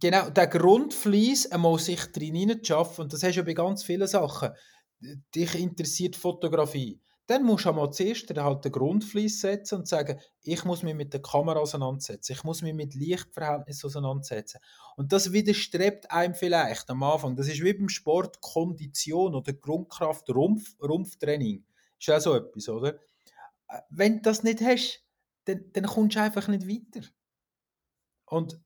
genau, der Grundfleiss einmal sich drin schaffen, und das hast du ja bei ganz vielen Sachen. Dich interessiert Fotografie, dann musst du einmal zuerst halt den Grundfleiss setzen und sagen, ich muss mich mit der Kamera auseinandersetzen, ich muss mich mit Lichtverhältnissen auseinandersetzen. Und das widerstrebt einem vielleicht am Anfang. Das ist wie beim Sport Kondition oder Grundkraft, Rumpf, Rumpftraining. Ist auch so etwas, oder? Äh, wenn du das nicht hast, dann, dann kommst du einfach nicht weiter. Und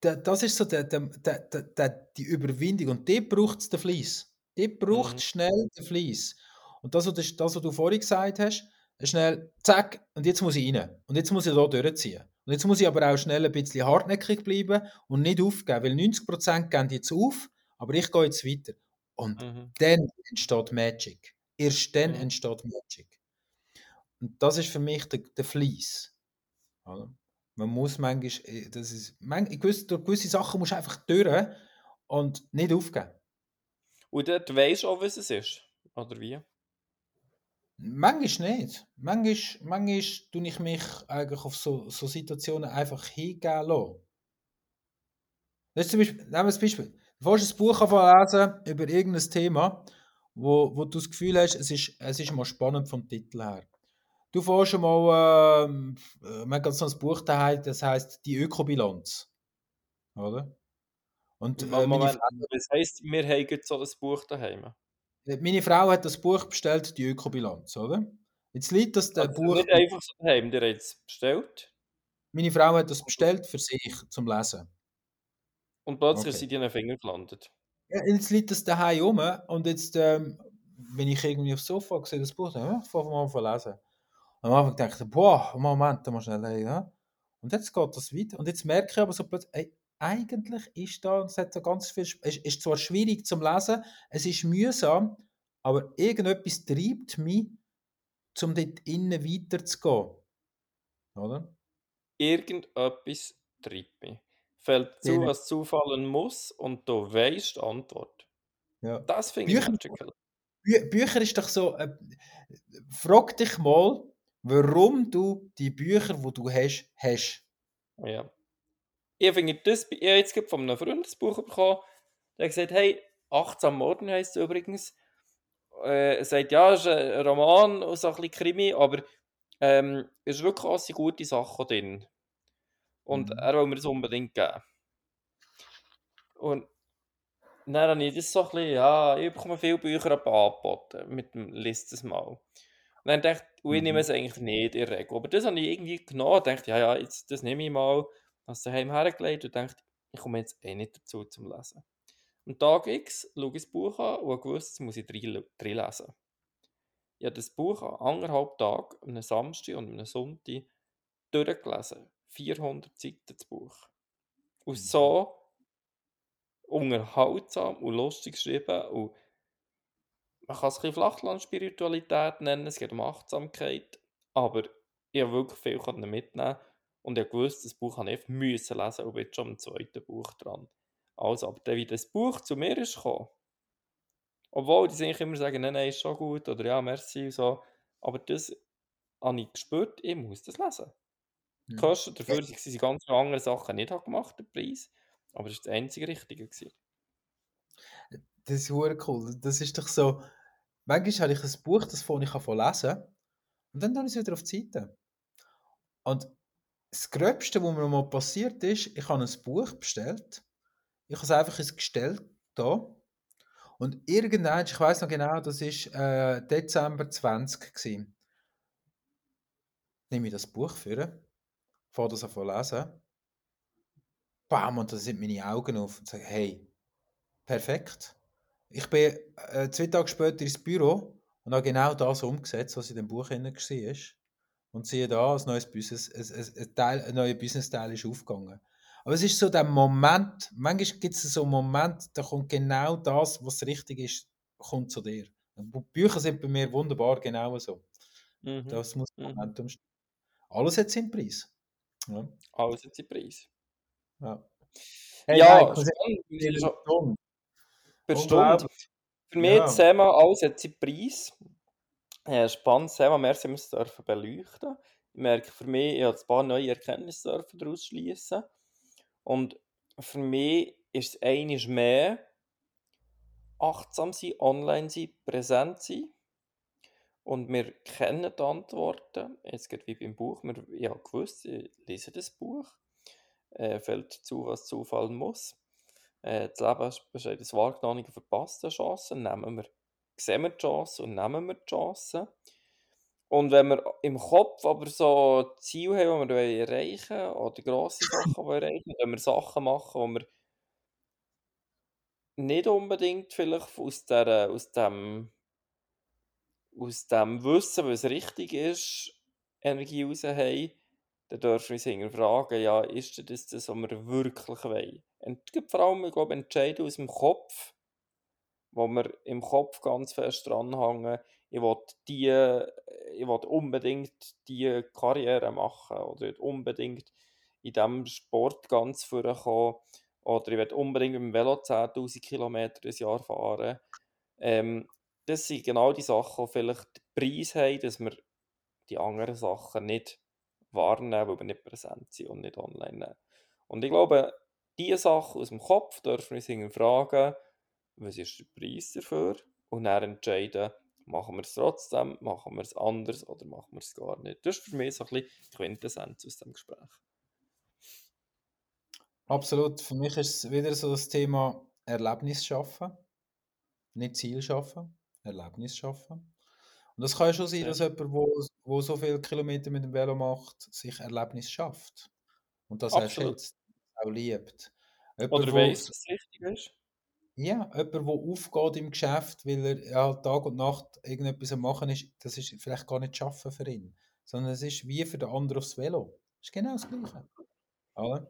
das ist so der, der, der, der, die Überwindung. Und die braucht es den Fleiss. Die braucht mhm. schnell den Fleiss. Und das, das, das, was du vorhin gesagt hast, schnell, zack, und jetzt muss ich rein. Und jetzt muss ich da durchziehen. Und jetzt muss ich aber auch schnell ein bisschen hartnäckig bleiben und nicht aufgeben, weil 90% gehen jetzt auf, aber ich gehe jetzt weiter. Und mhm. dann entsteht Magic. Erst dann mhm. entsteht Magic. Und das ist für mich der, der Fleiss. Man muss manchmal, äh, das ist, manchmal, gewisse, durch gewisse Sachen musst du einfach durch und nicht aufgeben.
Und dort weisst du auch, was es ist, oder wie?
Manchmal nicht. Manchmal, manchmal tue ich mich eigentlich auf so, so Situationen einfach hingehen lassen. Das zum Beispiel, nehmen wir ein Beispiel. Du willst ein Buch lesen über irgendein Thema, wo, wo du das Gefühl hast, es ist, es ist mal spannend vom Titel her. Du fährst schon mal, ähm, äh, man hat so ein Buch daheim, das heißt die Ökobilanz. Oder?
Und, äh, Moment, das heisst, wir haben so ein Buch daheim.
Äh, meine Frau hat das Buch bestellt, die Ökobilanz, oder? Jetzt liegt das der
also Buch. Nicht einfach so daheim, der hat es bestellt.
Meine Frau hat das bestellt für sich zum Lesen.
Und plötzlich okay. ist sie in den Finger gelandet.
Ja, jetzt liegt das daheim rum und jetzt, ähm, wenn ich irgendwie aufs Sofa sehe, das Buch, dann ja, fange mal an lesen. Und am Anfang dachte ich, boah, Moment, da mal schnell hin. Ja? Und jetzt geht das weiter. Und jetzt merke ich aber so plötzlich, ey, eigentlich ist da, es hat so ganz viel, es ist zwar schwierig zum Lesen, es ist mühsam, aber irgendetwas treibt mich, um dort innen weiterzugehen. Oder?
Irgendetwas treibt mich. Fällt zu, was zufallen muss und du weißt die Antwort. Ja. Das finde ich magical.
Bü Bücher ist doch so, äh, frag dich mal, warum du die Bücher, die du hast, hast.
Ja. Ich finde das, ich habe jetzt von einem Freund das Buch bekommen, der hat gesagt, hey, 18 am Morgen heisst es übrigens. Äh, er sagt, ja, es ist ein Roman und so ein bisschen Krimi, aber ähm, es ist wirklich auch eine gute Sache drin. Und mhm. er will mir das unbedingt geben. Und dann habe ich das so ein bisschen, ja, ich bekomme viele Bücher angeboten, mit dem List das mal. Und dann dachte ich, ich nehme mhm. es eigentlich nicht in der Regel. Aber das habe ich irgendwie genommen und dachte, ja, ja, jetzt, das nehme ich mal habe es daheim hergelegt und dachte, ich komme jetzt eh nicht dazu zum Lesen. Und Tag X schaue ich das Buch an und gewusst, jetzt muss ich drin lesen. Ich habe das Buch an anderthalb Tagen, einem Samstag und einem Sonntag durchgelesen. 400 Seiten das Buch. Und mhm. so unterhaltsam und lustig geschrieben und man kann es ein bisschen Flachlandspiritualität nennen, es geht um Achtsamkeit, aber ich habe wirklich viel mitnehmen und ich wusste, das Buch habe ich müssen lesen und bin schon am zweiten Buch dran. Also, aber dann, wie das Buch zu mir ist gekommen, obwohl die sich immer sagen, nein, nein, ist schon gut oder ja, merci und so, aber das habe ich gespürt, ich muss das lesen. Die Kosten dafür, dass ich ganz andere Sachen nicht gemacht, den Preis, aber das war das einzige Richtige. Gewesen.
Das ist cool. Das ist doch so, manchmal habe ich ein Buch, das ich lesen kann und dann habe ich es wieder auf die Seite. Und das Gröbste, was mir mal passiert ist, ich habe ein Buch bestellt. Ich habe es einfach ins Gestell da. Und irgendwann, ich weiß noch genau, das war äh, Dezember 20 gewesen. Nehme ich das Buch für, fange das zu lesen. Bam, und da sind meine Augen auf und sage, hey, perfekt. Ich bin äh, zwei Tage später ins Büro und habe genau das umgesetzt, was in dem Buch drin war. Und siehe da, ein neues Business, ein, ein, Teil, ein neuer Business-Teil ist aufgegangen. Aber es ist so der Moment, manchmal gibt es so einen Moment, da kommt genau das, was richtig ist, kommt zu dir. Bücher sind bei mir wunderbar genau so. Mhm. Das muss mhm. Momentum stehen. Alles hat seinen Preis.
Ja. Alles hat seinen Preis.
Ja.
Hey, ja, spannend. Bestimmt. Für mich ja. das Thema, alles hat seinen Preis. Ja, spannendes Thema. Merci, wir es beleuchten Ich merke für mich, ich habe ein paar neue Erkenntnisse daraus schließen. Und für mich ist es eines mehr achtsam sein, online sein, präsent sein. Und wir kennen die Antworten. Jetzt geht wie beim Buch. Wir, ich habe gewusst, ich lese das Buch. Äh, fällt zu, was zufallen muss. Äh, das Leben besteht aus wahrgenommenen verpassten Chancen. Nehmen wir, sehen wir die Chancen und nehmen wir die Chancen. Und wenn wir im Kopf aber so Ziele haben, die wir erreichen wollen, oder grosse Sachen, erreichen wenn wir Sachen machen, die wir nicht unbedingt vielleicht aus, der, aus, dem, aus dem Wissen, was richtig ist, Energie raus haben, dann dürfen wir uns hinterfragen, ja, ist das das, was wir wirklich wollen? Und vor allem, ich glaube, entscheiden aus dem Kopf, wo wir im Kopf ganz fest dranhängen, ich will, die, ich will unbedingt die Karriere machen oder unbedingt in diesem Sport ganz vorkommen oder ich will unbedingt mit dem Velo 10'000 Kilometer im Jahr fahren. Ähm, das sind genau die Sachen, die vielleicht den Preis haben, dass wir die anderen Sachen nicht wahrnehmen, weil wir nicht präsent sind und nicht online nehmen. Und ich glaube, diese Sachen aus dem Kopf dürfen wir uns hinterfragen, was ist der Preis dafür und dann entscheiden, machen wir es trotzdem, machen wir es anders oder machen wir es gar nicht. Das ist für mich so ein bisschen die Quintessenz aus dem Gespräch.
Absolut. Für mich ist es wieder so das Thema Erlebnis schaffen. Nicht Ziel schaffen, Erlebnis schaffen. Und das kann schon sein, dass jemand, wo, wo so viele Kilometer mit dem Velo macht, sich Erlebnis schafft. Und das Absolut. er schätzt, auch liebt.
Jemand, Oder weiß, was richtig ist.
Ja, jemand, der aufgeht im Geschäft, weil er ja, Tag und Nacht irgendetwas am machen ist, das ist vielleicht gar nicht schaffen für ihn, sondern es ist wie für den anderen aufs Velo. Das ist genau das Gleiche. Oder?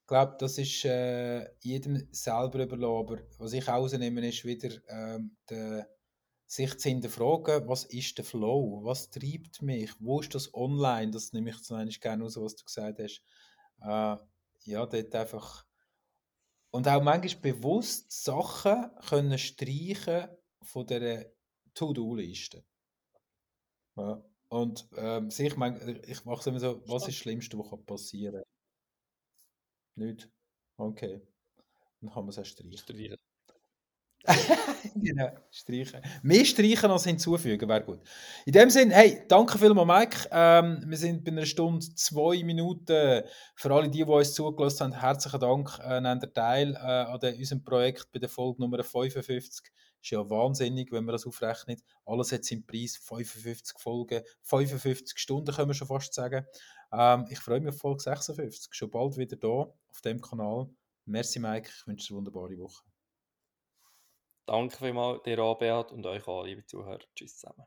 Ich glaube, das ist äh, jedem selber überlassen, aber was ich rausnehme, ist wieder ähm, der, sich zu hinterfragen, was ist der Flow, was treibt mich, wo ist das online, das nehme ich zum gerne raus, was du gesagt hast. Äh, ja, dort einfach und auch manchmal bewusst Sachen können streichen von dieser To-Do-Liste. Ja. Und ähm, ich, mein, ich mache es immer so, was ist das Schlimmste, was passieren kann? Nicht? Okay. Dann kann man es auch streichen. streichen. <laughs> genau, streichen. Mehr streichen als hinzufügen, wäre gut. In dem Sinne, hey, danke vielmals, Mike. Ähm, wir sind bei einer Stunde, zwei Minuten. Für alle, die, die uns zugelassen haben, herzlichen Dank. Äh, nehmen teil äh, an unserem Projekt bei der Folge Nummer 55. Ist ja wahnsinnig, wenn man das aufrechnet. Alles hat seinen Preis, 55 Folgen, 55 Stunden, können wir schon fast sagen. Ähm, ich freue mich auf Folge 56. Schon bald wieder da auf dem Kanal. Merci, Mike. Ich wünsche dir eine wunderbare Woche.
Danke vielmals dir, Beat, und euch alle, liebe Zuhörer. Tschüss zusammen.